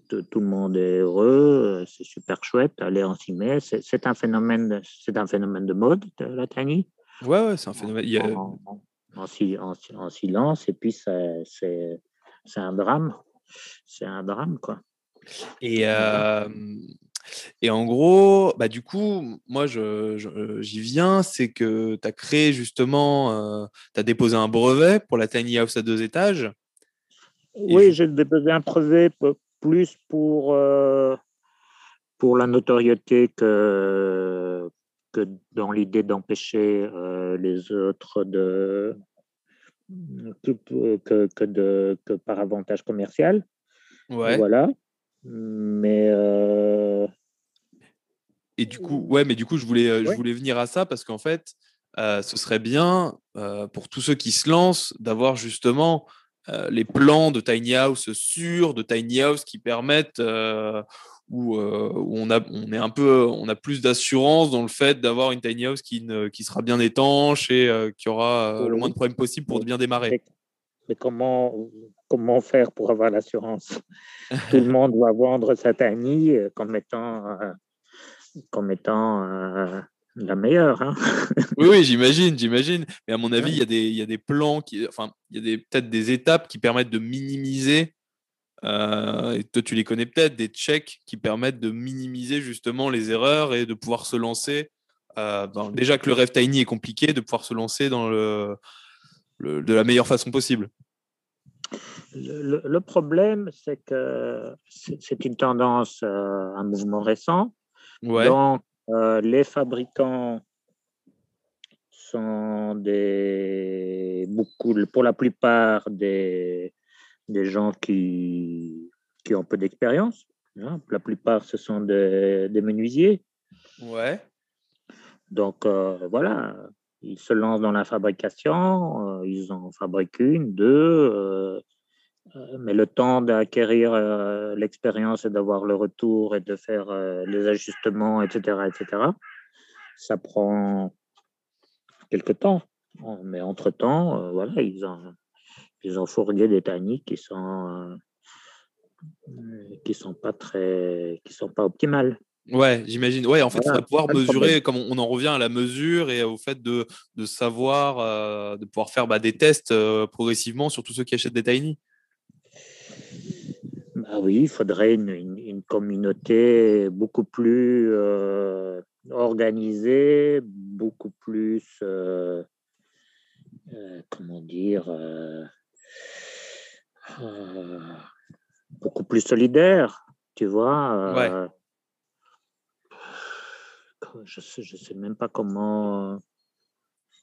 tout, le monde est heureux, euh, c'est super chouette, allez, on s'y met. C'est un, phénomène, un phénomène de mode, la tiny. Ouais, ouais, c'est un phénomène. En, en, silence, et puis c'est un drame. C'est un drame, quoi. Et, euh, et en gros, bah, du coup, moi, j'y viens, c'est que tu as créé justement, euh, tu as déposé un brevet pour la tiny house à deux étages. Oui, j'ai déposé un brevet plus pour, euh, pour la notoriété que, que dans l'idée d'empêcher euh, les autres de, que, que, de, que par avantage commercial. Ouais. Voilà. Mais et du coup, ouais, mais du coup, je voulais, je voulais venir à ça parce qu'en fait, euh, ce serait bien euh, pour tous ceux qui se lancent d'avoir justement les plans de tiny house sûrs, de tiny house qui permettent où, où, on, a, on est un peu, on a plus d'assurance dans le fait d'avoir une tiny house qui, ne, qui sera bien étanche et qui aura le moins de problèmes possible pour bien démarrer. Mais comment, comment faire pour avoir l'assurance? Tout le monde va vendre sa tiny comme étant comme étant euh, la meilleure. Hein. [laughs] oui, oui j'imagine, j'imagine. Mais à mon avis, il y, a des, y a des plans, qui, enfin, il y a peut-être des étapes qui permettent de minimiser. Euh, et toi, tu les connais peut-être, des checks qui permettent de minimiser justement les erreurs et de pouvoir se lancer. Euh, déjà que le rêve tiny est compliqué, de pouvoir se lancer dans le, de la meilleure façon possible. Le, le problème, c'est que c'est une tendance, un mouvement récent. Donc, euh, les fabricants sont des, beaucoup, pour la plupart des, des gens qui, qui ont peu d'expérience. Hein. La plupart, ce sont des, menuisiers. Ouais. Donc, voilà, ils se lancent dans la fabrication, ils en fabriquent une, deux, mais le temps d'acquérir l'expérience et d'avoir le retour et de faire les ajustements, etc., etc., ça prend quelque temps. Mais entre-temps, voilà, ils ont, ils ont des techniques qui sont, qui sont pas très, qui sont pas optimales. Ouais, j'imagine. Ouais, en fait, il faudrait pouvoir mesurer, comme on en revient à la mesure et au fait de, de savoir, euh, de pouvoir faire bah, des tests euh, progressivement sur tous ceux qui achètent des Tiny. Bah oui, il faudrait une, une, communauté beaucoup plus euh, organisée, beaucoup plus, comment dire, beaucoup plus solidaire, tu vois. Ouais je sais, je sais même pas comment.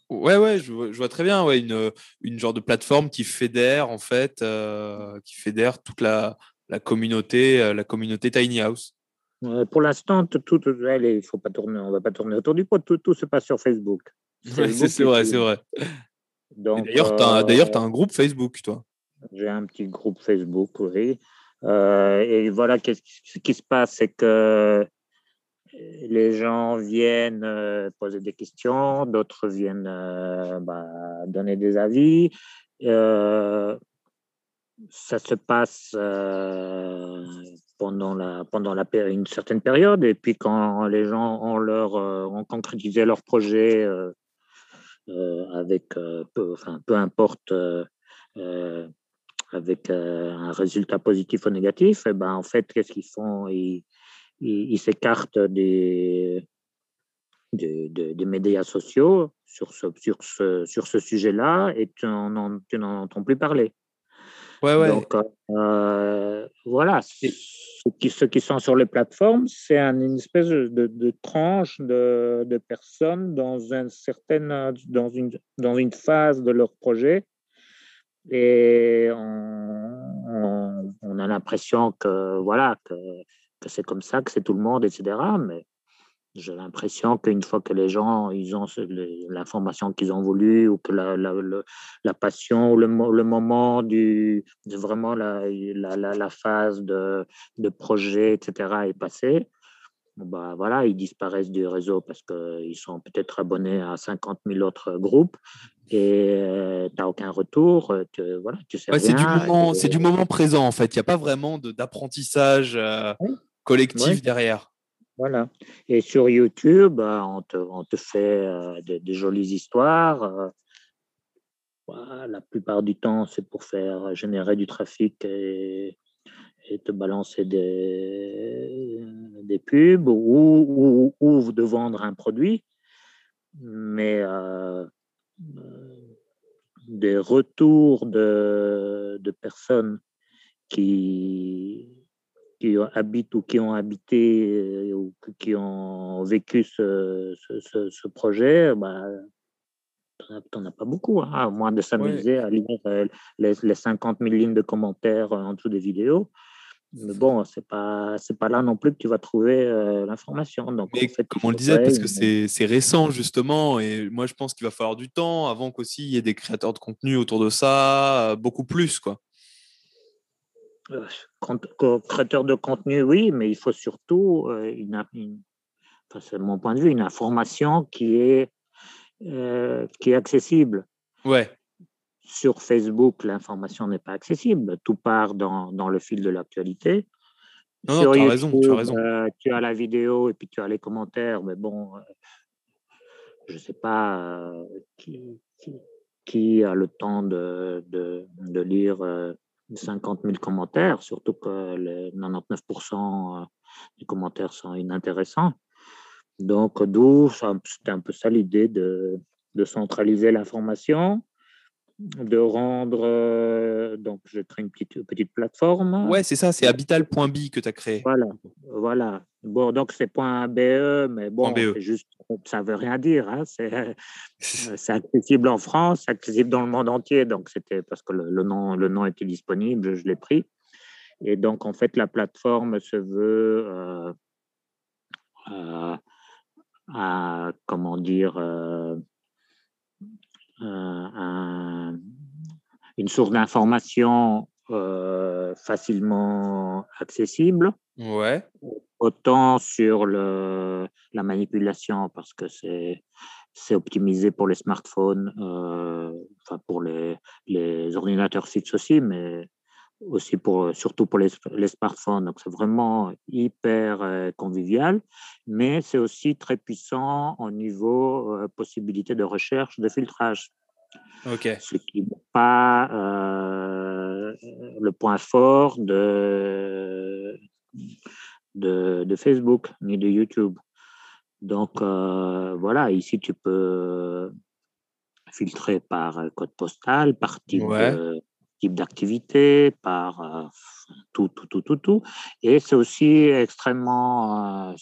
Ouais, ouais, je vois, très bien. Ouais, une, une genre de plateforme qui fédère en fait, euh, qui fédère toute la, la communauté, euh, la communauté Tiny House. pour l'instant, tout, tout, il faut pas tourner, on va pas tourner autour du pot. Tout, tout se passe sur Facebook. [laughs] c'est vrai, c'est vrai. D'ailleurs, tu as, euh, as, un groupe Facebook, toi. J'ai un petit groupe Facebook, oui. et voilà, ce qui se passe, c'est que les gens viennent euh, poser des questions, d'autres viennent euh, bah, donner des avis. Euh, ça se passe pendant, la, pendant la, une certaine période, et puis quand les gens ont, leur, ont concrétisé leur projet avec peu, peu importe avec un résultat positif ou négatif, eh ben, en fait, qu'est-ce qu'ils font? Il, s'écarte des, des, médias sociaux sur ce, sur ce, sur ce sujet-là et tu n'en entends plus parler. Ouais, ouais. Donc, euh, voilà, ceux qui, ceux qui sont sur les plateformes, c'est une espèce de, de tranche de, de, personnes dans, un certain, dans, une, dans une phase de leur projet. Et on, on a l'impression que, voilà, que que c'est comme ça, que c'est tout le monde, etc. Mais j'ai l'impression qu'une fois que les gens ils ont l'information qu'ils ont voulu ou que la, la, la passion ou le, le, moment du, de vraiment la, la phase de, de, projet, etc. est passé, bah voilà, ils disparaissent du réseau parce qu'ils sont peut-être abonnés à 50 000 autres groupes et euh, tu n'as aucun retour. Tu, voilà, tu sais C'est du, moment, du moment présent en fait. Il n'y a pas vraiment d'apprentissage. Euh, collectif derrière. Voilà. Et sur YouTube, bah, on te, on te fait euh, des, jolies histoires. Euh, la plupart du temps, c'est pour faire générer du trafic et, te balancer des, des pubs ou, ou, de vendre un produit. Mais euh, des retours de, de personnes qui, qui habitent ou qui ont habité euh, ou qui ont vécu ce, ce, projet, bah, tu n'en as pas beaucoup, hein, à moins de s'amuser à lire euh, les, les, 50 000 lignes de commentaires en dessous des vidéos. Mais bon, c'est pas c'est pas là non plus que tu vas trouver euh, l'information. Donc, Mais comme on le disait, parce que c'est récent justement, et moi je pense qu'il va falloir du temps avant qu'aussi il y ait des créateurs de contenu autour de ça, beaucoup plus quoi. Euh, créateur de contenu, oui, mais il faut surtout, euh, une, c'est mon point de vue, une information qui est, euh, qui est accessible. Ouais. Sur Facebook, l'information n'est pas accessible. Tout part dans, dans le fil de l'actualité. Non, tu as raison, tu as raison. tu as la vidéo et puis tu as les commentaires, mais bon, je ne sais pas qui, qui, a le temps de, de, de lire 50 000 commentaires, surtout que les 99% euh, des commentaires sont inintéressants. Donc, d'où c'était un peu ça l'idée de, de, centraliser l'information, de rendre. Euh, donc, j'ai créé une petite, petite plateforme. Ouais, c'est ça, c'est habital.bi que tu as créé. Voilà, voilà. Bon, donc c'est .be, mais bon, BE. juste, ça veut rien dire. Hein. [laughs] C'est accessible en France, accessible dans le monde entier. Donc c'était parce que le, nom, le nom était disponible, je, l'ai pris. Et donc, en fait, la plateforme se veut, euh, à, comment dire, une source d'information facilement accessible. Ouais. Autant sur le, la manipulation, parce que c'est c'est optimisé pour les smartphones, euh, enfin pour les, les, ordinateurs fixes aussi, mais aussi pour, surtout pour les, les smartphones. Donc c'est vraiment hyper euh, convivial, mais c'est aussi très puissant au niveau euh, possibilité de recherche, de filtrage. Ok. Ce qui n'est pas euh, le point fort de, de, de, Facebook ni de YouTube. Donc euh, voilà, ici tu peux filtrer par euh, code postal, par type type d'activité, par euh, tout, tout, tout, tout, tout. Et c'est aussi extrêmement,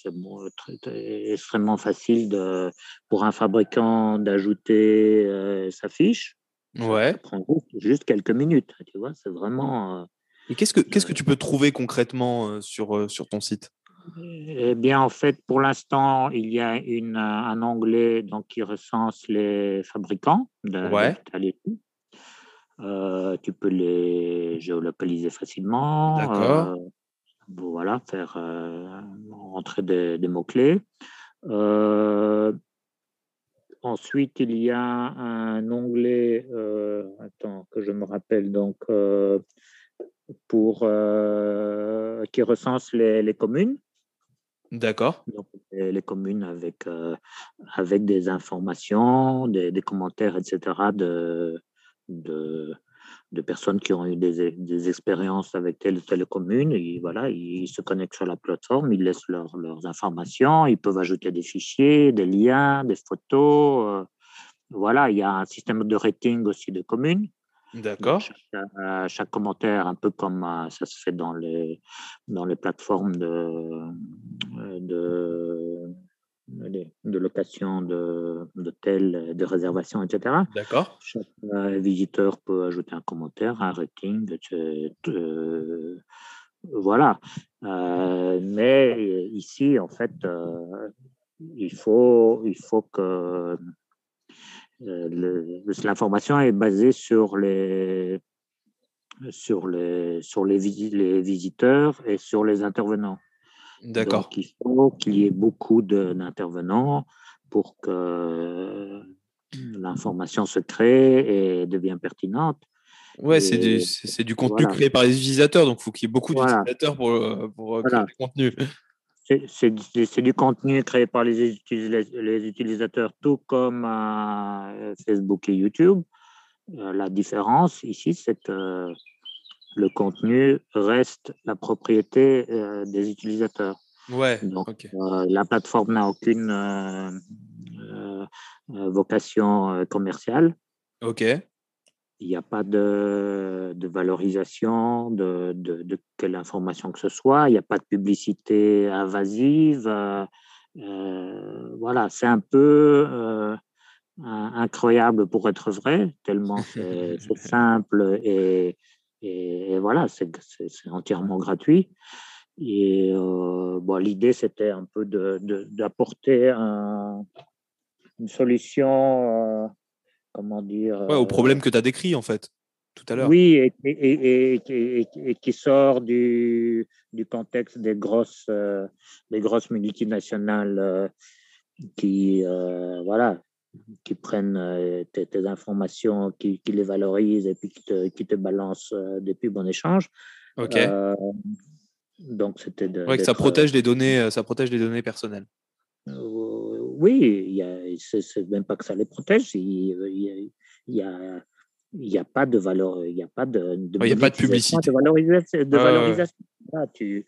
extrêmement facile de, pour un fabricant d'ajouter sa fiche. Ouais. Ça prend juste quelques minutes, tu vois, c'est vraiment. Et qu'est-ce que, qu'est-ce que tu peux trouver concrètement sur, sur ton site? Eh bien, en fait, pour l'instant, il y a une, un onglet donc, qui recense les fabricants de, ouais. Euh, tu peux les géolocaliser facilement. D'accord. Euh, voilà, faire euh, entrer des, des mots-clés. Ensuite, il y a un onglet, attends, que je me rappelle, donc, pour, qui recense les, les communes. D'accord. les communes avec, avec des informations, des, des, commentaires, etc., de, de, de, personnes qui ont eu des, des expériences avec telle ou telle commune. Et voilà, ils se connectent sur la plateforme, ils laissent leurs informations, ils peuvent ajouter des fichiers, des liens, des photos. Euh, voilà, il y a un système de rating aussi de communes. D'accord. Chaque, chaque, commentaire, un peu comme euh, ça se fait dans les, dans les plateformes de, de, de location d'hôtels, de, réservation, etc. D'accord. Chaque euh, visiteur peut ajouter un commentaire, un rating. Euh, voilà. mais ici, en fait, il, faut, il faut que euh, l'information est basée sur les, sur les, sur les, les visiteurs et sur les intervenants. D'accord. Donc, il faut qu'il y ait beaucoup d'intervenants pour que l'information se crée et devienne pertinente. Ouais, c'est du, du, contenu créé par les utilisateurs, donc il faut qu'il y ait beaucoup d'utilisateurs pour, pour créer du contenu. C'est du contenu créé par les, utilisateurs, tout comme euh, Facebook et YouTube. Euh, la différence ici, c'est que le contenu reste la propriété euh, des utilisateurs. Ouais, Donc, la plateforme n'a aucune vocation commerciale. OK il n'y a pas de, de valorisation de, de, de, quelle information que ce soit, il n'y a pas de publicité invasive. Euh, euh voilà, c'est un peu euh, incroyable pour être vrai, tellement [laughs] c'est simple et, et, voilà, c'est entièrement gratuit. Et euh, bon, l'idée, c'était un peu d'apporter un, une solution euh, comment dire. Ouais, au problème que tu as décrit, en fait, tout à l'heure. Oui, et, et, et, et, qui sort du, du contexte des grosses, euh, des grosses multinationales euh, qui, euh, voilà, qui prennent tes, tes, informations, qui, qui, les valorisent et puis qui te, qui te balancent des pubs en échange. Ok. donc, c'était de. Ouais, que ça protège les données, ça protège les données personnelles oui, c'est même pas que ça les protège. Il n'y a, y a, pas de valeur, il n'y a pas de, de, il y a pas de publicité, de valorisation. De valorisation. tu,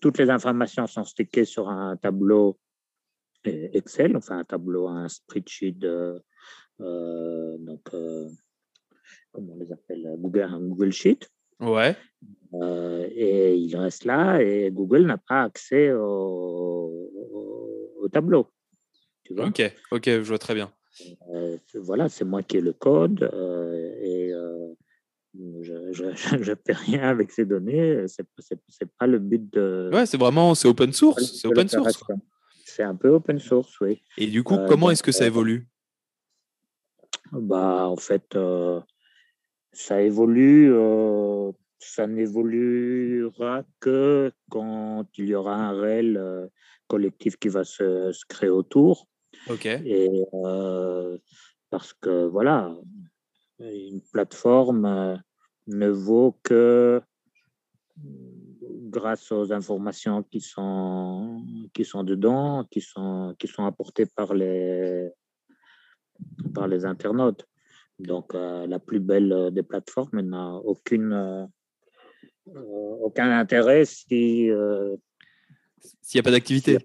toutes les informations sont stickées sur un tableau euh, Excel, enfin un tableau, un spreadsheet, euh, donc euh, comment on les appelle, Google, un Google Sheet. Ouais. Euh, et il reste là et Google n'a pas accès au, au, tableau. Tu vois ok, ok, je vois très bien. Euh, voilà, c'est moi qui ai le code euh, et je ne [laughs] fais rien avec ces données. Ce n'est pas le but de. Ouais, c'est vraiment c'est open source. C'est open source. C'est un peu open source, oui. Et du coup, comment est-ce que ça évolue? Bah, En fait, ça évolue ça n'évoluera que quand il y aura un réel euh, collectif qui va se, créer autour. Ok. Et euh, parce que voilà, une plateforme euh, ne vaut que grâce aux informations qui sont, qui sont dedans, qui sont, qui sont apportées par les, par les internautes. Donc, la plus belle des plateformes n'a aucune euh, aucun intérêt si. Euh, s'il n'y a pas d'activité.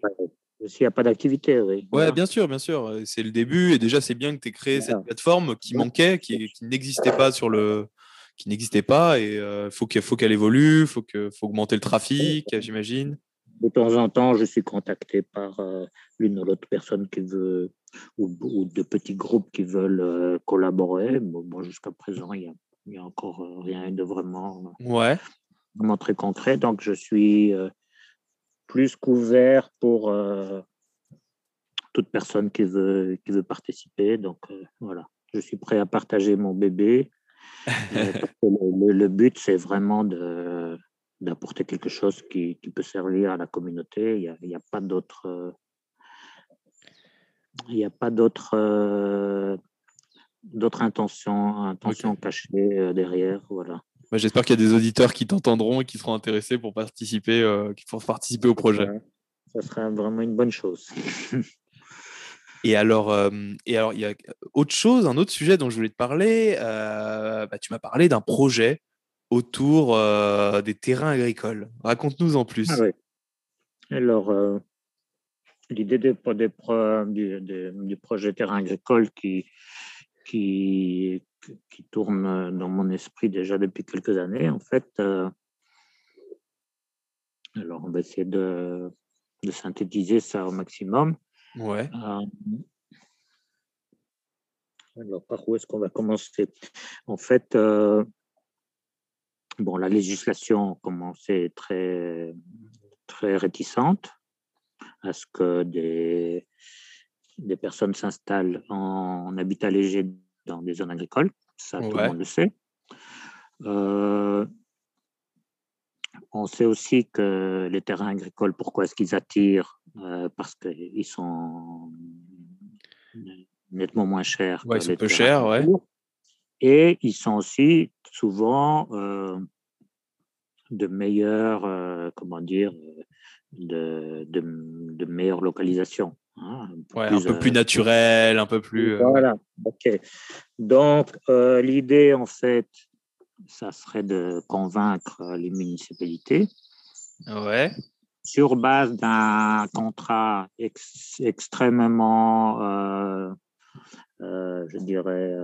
S'il n'y a pas, d'activité, oui. Ouais, bien sûr, bien sûr. C'est le début et déjà, c'est bien que tu aies créé cette plateforme qui manquait, qui, n'existait pas sur le qui n'existait pas et il euh, faut qu'elle évolue, il faut, que, faut augmenter le trafic, j'imagine. De temps en temps, je suis contacté par l'une ou l'autre personne qui veut, ou, de petits groupes qui veulent collaborer. Bon, jusqu'à présent, il n'y a, a, encore rien de vraiment. Ouais vraiment très concret. Donc, je suis euh, plus couvert pour euh, toute personne qui veut, qui veut participer. Donc, euh, voilà, je suis prêt à partager mon bébé. [laughs] le, but, c'est vraiment de, d'apporter quelque chose qui, qui, peut servir à la communauté. Il n'y a, a, pas d'autre. Il n'y a pas d'autres d'autres intentions, intentions cachées derrière. Voilà. Bah, j'espère qu'il y a des auditeurs qui t'entendront et qui seront intéressés pour participer, euh, qui pour participer au projet. Ça serait vraiment une bonne chose. [laughs] Et alors, euh, et alors, il y a autre chose, un autre sujet dont je voulais te parler. Euh, bah, tu m'as parlé d'un projet autour des terrains agricoles. Raconte-nous en plus. Ah alors, l'idée du, du, projet terrain agricole qui, qui, qui tourne dans mon esprit déjà depuis quelques années. En fait, euh, alors on va essayer de, de, synthétiser ça au maximum. Ouais. Euh, alors, par où est-ce qu'on va commencer? En fait, euh, bon, la législation commençait très, très réticente à ce que des, des personnes s'installent en habitat léger dans des zones agricoles, ça tout le monde le sait. Euh, on sait aussi que les terrains agricoles, pourquoi est-ce qu'ils attirent euh, Parce qu'ils sont nettement moins chers. Ouais, c'est peu cher, ouais. Et ils sont aussi souvent euh, de meilleures, comment dire, de, de, de meilleures localisations. Hein, un peu, plus, naturel, un peu plus. Voilà, ok. Donc, euh, l'idée, en fait, ça serait de convaincre les municipalités. Ouais. Sur base d'un contrat extrêmement, euh, euh, je dirais,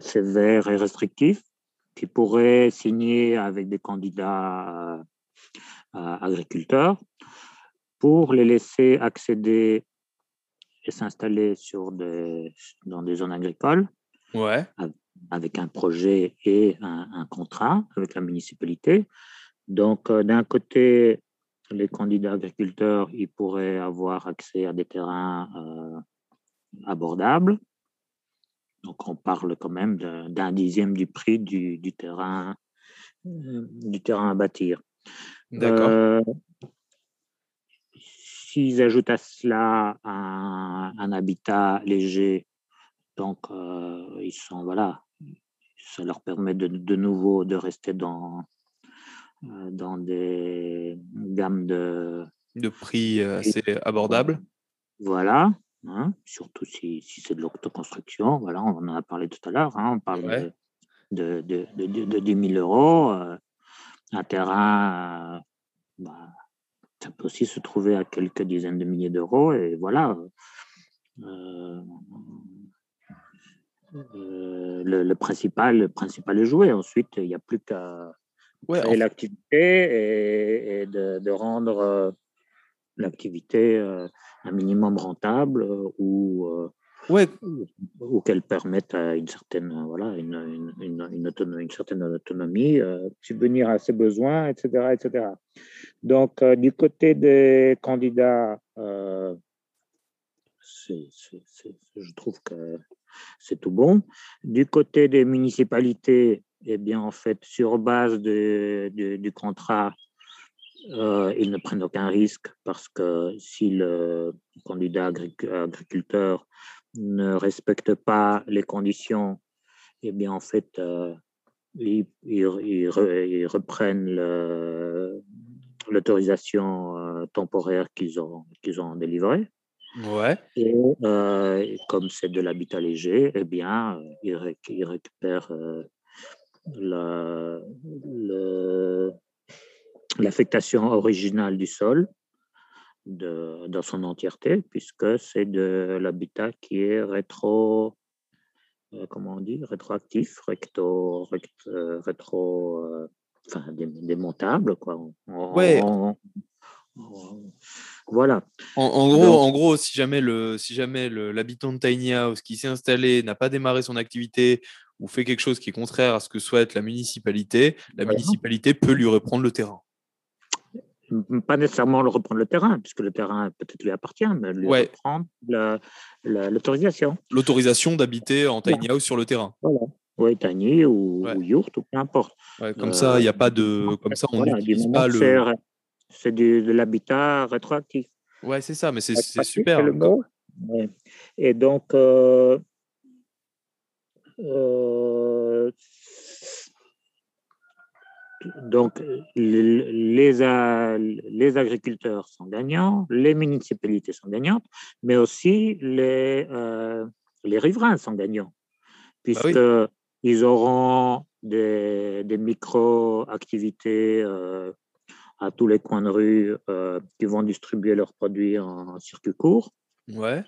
sévère et restrictif, qui pourrait signer avec des candidats agriculteurs pour les laisser accéder et s'installer sur des, dans des zones agricoles. Ouais. Avec un projet et un, contrat avec la municipalité. Donc, euh, d'un côté, les candidats agriculteurs, ils pourraient avoir accès à des terrains euh, abordables. Donc, on parle quand même d'un dixième du prix du, du terrain, euh, du terrain à bâtir. D'accord. S'ils ajoutent à cela un, habitat léger, donc ils sont voilà, ça leur permet de, de nouveau de rester dans euh, dans des gammes de de prix assez abordables. Voilà, hein, surtout si, si c'est de l'autoconstruction. Voilà, on en a parlé tout à l'heure. Hein, on parle de, de, de, de, 10 000 euros. Euh, un terrain, bah, ça peut aussi se trouver à quelques dizaines de milliers d'euros. Et voilà. Euh, euh, le, principal, le principal est joué. Ensuite, il n'y a plus qu'à créer l'activité et, de, rendre euh, l'activité un minimum rentable ou ouais. ou, qu'elles permettent à une certaine, voilà, une, une, une, autonomie, une certaine autonomie, euh, subvenir à ses besoins, etc. etc. Donc, euh, du côté des candidats, euh, je trouve que c'est tout bon. Du côté des municipalités, eh bien, en fait, sur base du contrat, euh, ils ne prennent aucun risque parce que si le candidat agriculteur ne respecte pas les conditions, eh bien, en fait, euh, ils, reprennent l'autorisation euh, temporaire qu'ils ont, qu'ils ont délivrée. Ouais. Et comme c'est de l'habitat léger, eh bien, ils, récupèrent la, l'affectation originale du sol de, dans son entièreté, puisque c'est de l'habitat qui est rétro, euh, comment on dit, rétroactif, recto, euh, rétro, euh, enfin, démontable, quoi. ouais. Voilà. En, gros, en gros, si jamais le, si jamais l'habitant de Tiny House qui s'est installé n'a pas démarré son activité ou fait quelque chose qui est contraire à ce que souhaite la municipalité, la municipalité peut lui reprendre le terrain pas nécessairement le reprendre le terrain, puisque le terrain peut-être lui appartient, mais lui reprendre l'autorisation. L'autorisation d'habiter en tiny house sur le terrain. Voilà. Oui, tiny ou, yurt ou peu importe. comme ça, il n'y a pas de. Comme ça, on n'utilise pas le. C'est de l'habitat rétroactif. Ouais, c'est ça, mais c'est super. Le mot. Et donc, euh, euh, donc, les, les, agriculteurs sont gagnants, les municipalités sont gagnantes, mais aussi les, euh, les riverains sont gagnants, bah puisqu'ils ils auront des, des micro-activités à tous les coins de rue euh, qui vont distribuer leurs produits en circuit court. Ouais.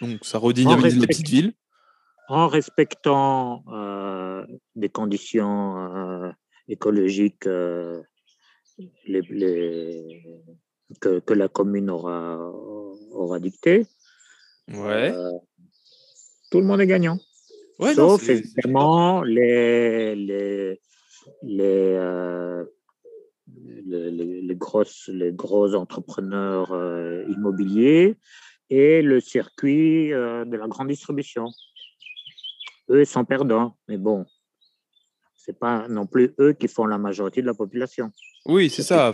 Donc, ça redynamise les petites villes. En respectant des conditions écologiques euh, les, que, que, la commune aura, aura dicté. Ouais. Euh, tout le monde est gagnant. Ouais, Sauf évidemment les, les, euh, les, les, les, grosses, les gros entrepreneurs immobiliers et le circuit de la grande distribution. Eux sont perdants, mais bon, c'est pas non plus eux qui font la majorité de la population. Oui, c'est ça.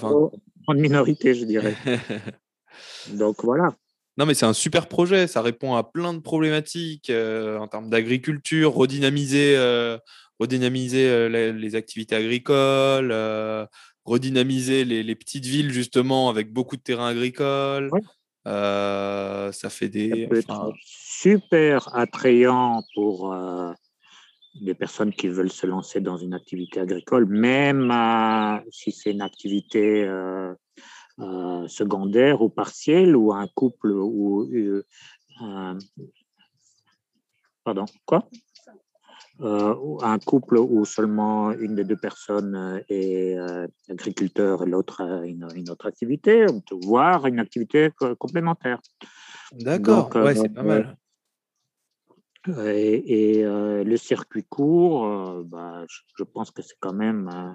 En minorité, je dirais. [laughs] Donc voilà. Non, mais c'est un super projet. Ça répond à plein de problématiques euh, en termes d'agriculture, redynamiser, euh, redynamiser euh, les, activités agricoles, redynamiser les, petites villes justement avec beaucoup de terrains agricoles. ça fait des. super attrayant pour des personnes qui veulent se lancer dans une activité agricole, même euh, si c'est une activité euh, euh, secondaire ou partielle, ou un couple ou pardon quoi? Un couple où seulement une des deux personnes est agriculteur et l'autre a une, autre activité, voire une activité complémentaire. D'accord, ouais, c'est pas mal. Et, euh, le circuit court, euh, bah, je, pense que c'est quand même euh,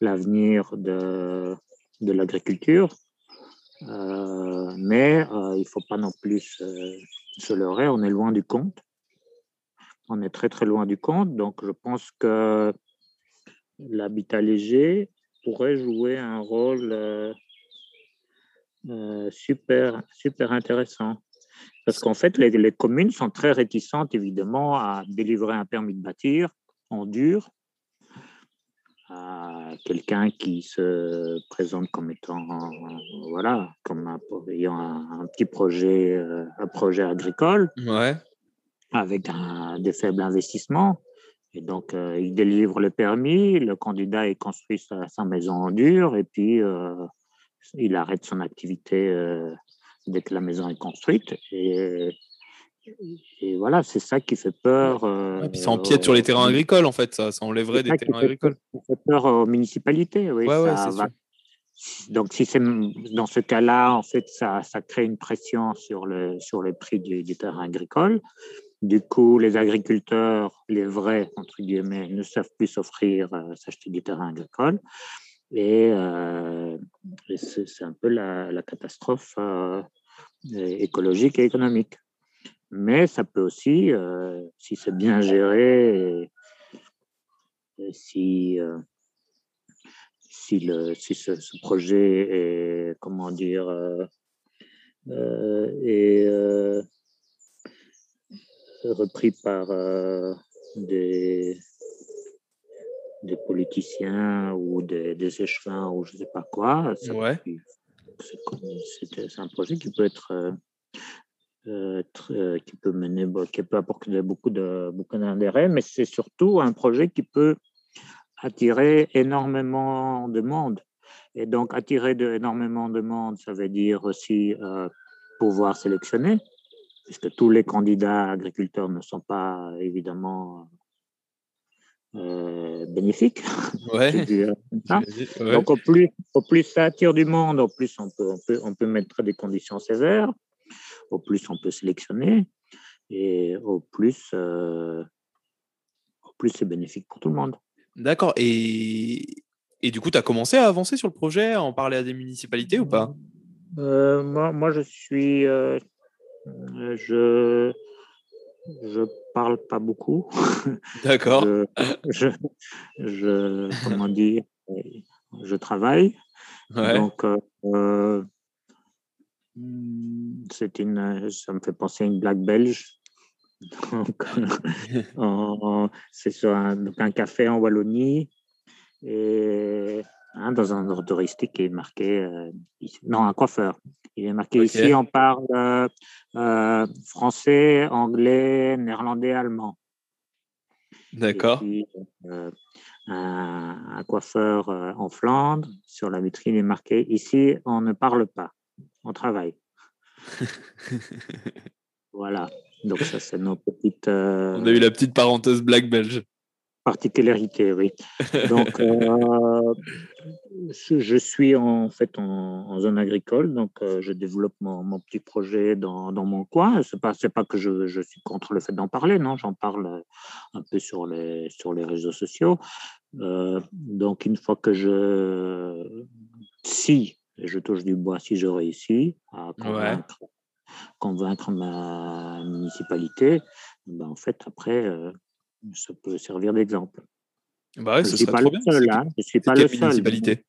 l'avenir de, de l'agriculture. mais il ne faut pas non plus se leurrer, on est loin du compte. On est très très loin du compte, donc je pense que l'habitat léger pourrait jouer un rôle super, super intéressant. Parce qu'en fait, les, communes sont très réticentes, évidemment, à délivrer un permis de bâtir en dur à quelqu'un qui se présente comme étant, voilà, comme ayant un, petit projet, euh, un projet agricole, avec des faibles investissements. Et donc, euh, il délivre le permis, le candidat il construit sa, maison en dur, et puis euh, il arrête son activité dès que la maison est construite. Et, et voilà, c'est ça qui fait peur. et puis ça empiète sur les terrains agricoles, en fait, ça, ça enlèverait des terrains agricoles. Ça fait peur aux municipalités, oui. ça, va, donc, si c'est dans ce cas-là, en fait, ça, ça, crée une pression sur le, sur le prix du, du, terrain agricole. Du coup, les agriculteurs, les vrais, entre guillemets, ne savent plus s'offrir, euh, s'acheter du terrain agricole. Et, euh, c'est un peu la, catastrophe euh, écologique et économique. Mais ça peut aussi, euh, si c'est bien géré, si si, le, si ce, projet est, comment dire, est repris par des, des politiciens ou des, des échevins ou je ne sais pas quoi. Ouais. C'est un projet qui peut être euh, qui peut mener, qui peut apporter beaucoup de beaucoup d'intérêt, mais c'est surtout un projet qui peut attirer énormément de monde. Et donc, attirer de, énormément de monde, ça veut dire aussi euh, pouvoir sélectionner, puisque tous les candidats agriculteurs ne sont pas évidemment euh, bénéfiques? Ouais. [laughs] Donc, au plus, au plus ça attire du monde, au plus on peut, on peut, on peut mettre des conditions sévères, au plus on peut sélectionner, et au plus, euh, au plus c'est bénéfique pour tout le monde. D'accord. Et, et du coup, tu as commencé à avancer sur le projet, à en parler à des municipalités ou pas? Euh, moi, moi, je suis. Euh, je je parle pas beaucoup. [laughs] D'accord. je, je, comment [laughs] dire, je travaille. Donc, euh, c'est une, ça me fait penser à une blague belge. [laughs] c'est sur un, un, café en Wallonie et hein, dans un ordre touristique qui est marqué euh, non un coiffeur. Il est marqué ici on parle euh, euh, français, anglais, néerlandais, allemand. D'accord. Un, un, coiffeur en Flandre sur la vitrine est marqué ici on ne parle pas, on travaille. [laughs] voilà. Donc ça, c'est nos petites... On a eu la petite parenthèse black belge. Particularité, oui. Donc, [laughs] euh, je suis en fait en, zone agricole, donc euh, je développe mon, mon, petit projet dans, dans mon coin. C'est pas pas que je, je, suis contre le fait d'en parler, non, j'en parle un peu sur les sur les réseaux sociaux. donc une fois que je si je touche du bois, si je réussis à convaincre convaincre ma municipalité, ben en fait, après, euh, ça peut servir d'exemple. Bah je ne suis pas le seul. Hein, je suis pas le seul. municipalité?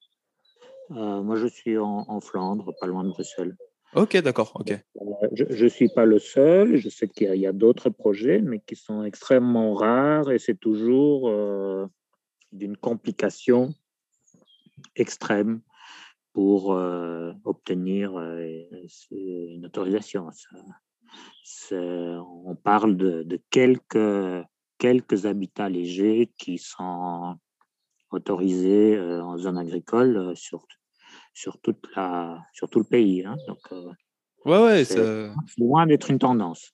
Euh, Moi, je suis en, Flandre, pas loin de Bruxelles. Ok, d'accord. Ok. Euh, je ne suis pas le seul. Je sais qu'il y a, d'autres projets, mais qui sont extrêmement rares et c'est toujours d'une complication extrême pour euh, obtenir euh, une autorisation. on parle de, quelques, quelques habitats légers qui sont autorisés euh, en zone agricole sur, sur, toute la, sur tout le pays. Hein. Donc, ouais, ouais, c'est loin d'être une tendance.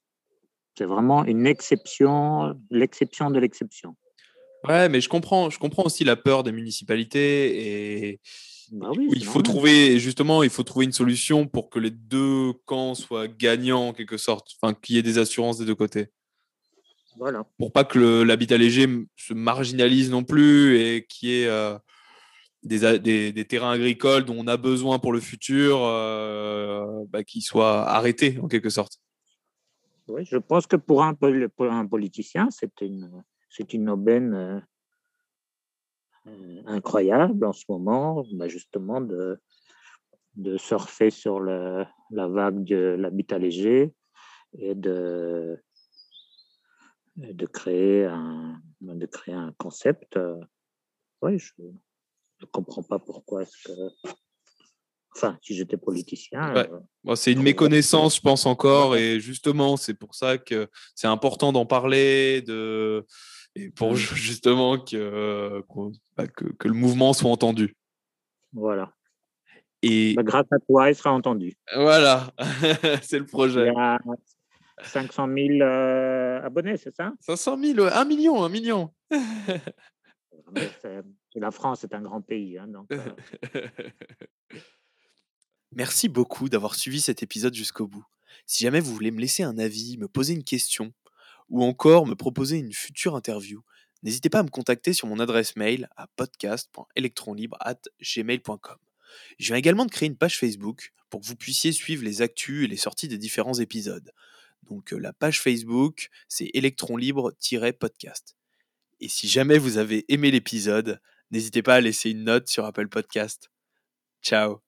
C'est vraiment une exception, l'exception de l'exception. Ouais, mais je comprends, je comprends aussi la peur des municipalités et bah il faut trouver justement, il faut trouver une solution pour que les deux camps soient gagnants en quelque sorte, enfin qu'il y ait des assurances des deux côtés. Voilà. Pour pas que l'habitat léger se marginalise non plus et qu'il y ait euh, des, des, terrains agricoles dont on a besoin pour le futur euh, bah, qui soient arrêtés en quelque sorte. Oui, je pense que pour un, pour un politicien, c'est une, une aubaine euh, incroyable en ce moment, bah, justement, de, de surfer sur le, la vague de l'habitat léger et de, de, créer, un, de créer un concept. Euh, oui, je ne comprends pas pourquoi est-ce que. Enfin, si j'étais politicien. Euh, c'est une méconnaissance, je pense encore, et justement, c'est pour ça que c'est important d'en parler, de et pour mmh. justement bah, que, que, le mouvement soit entendu. Voilà. Et bah, grâce à toi, il sera entendu. Voilà, [laughs] c'est le projet. Il y a 500 000 euh, abonnés, c'est ça? 500 000, 1 million, 1 million. la France est un grand pays. Hein, donc, [laughs] Merci beaucoup d'avoir suivi cet épisode jusqu'au bout. Si jamais vous voulez me laisser un avis, me poser une question, ou encore me proposer une future interview, n'hésitez pas à me contacter sur mon adresse mail à podcast.electronlibre.gmail.com. Je viens également de créer une page Facebook pour que vous puissiez suivre les actus et les sorties des différents épisodes. Donc la page Facebook, c'est Electron Libre-podcast. Et si jamais vous avez aimé l'épisode, n'hésitez pas à laisser une note sur Apple Podcast. Ciao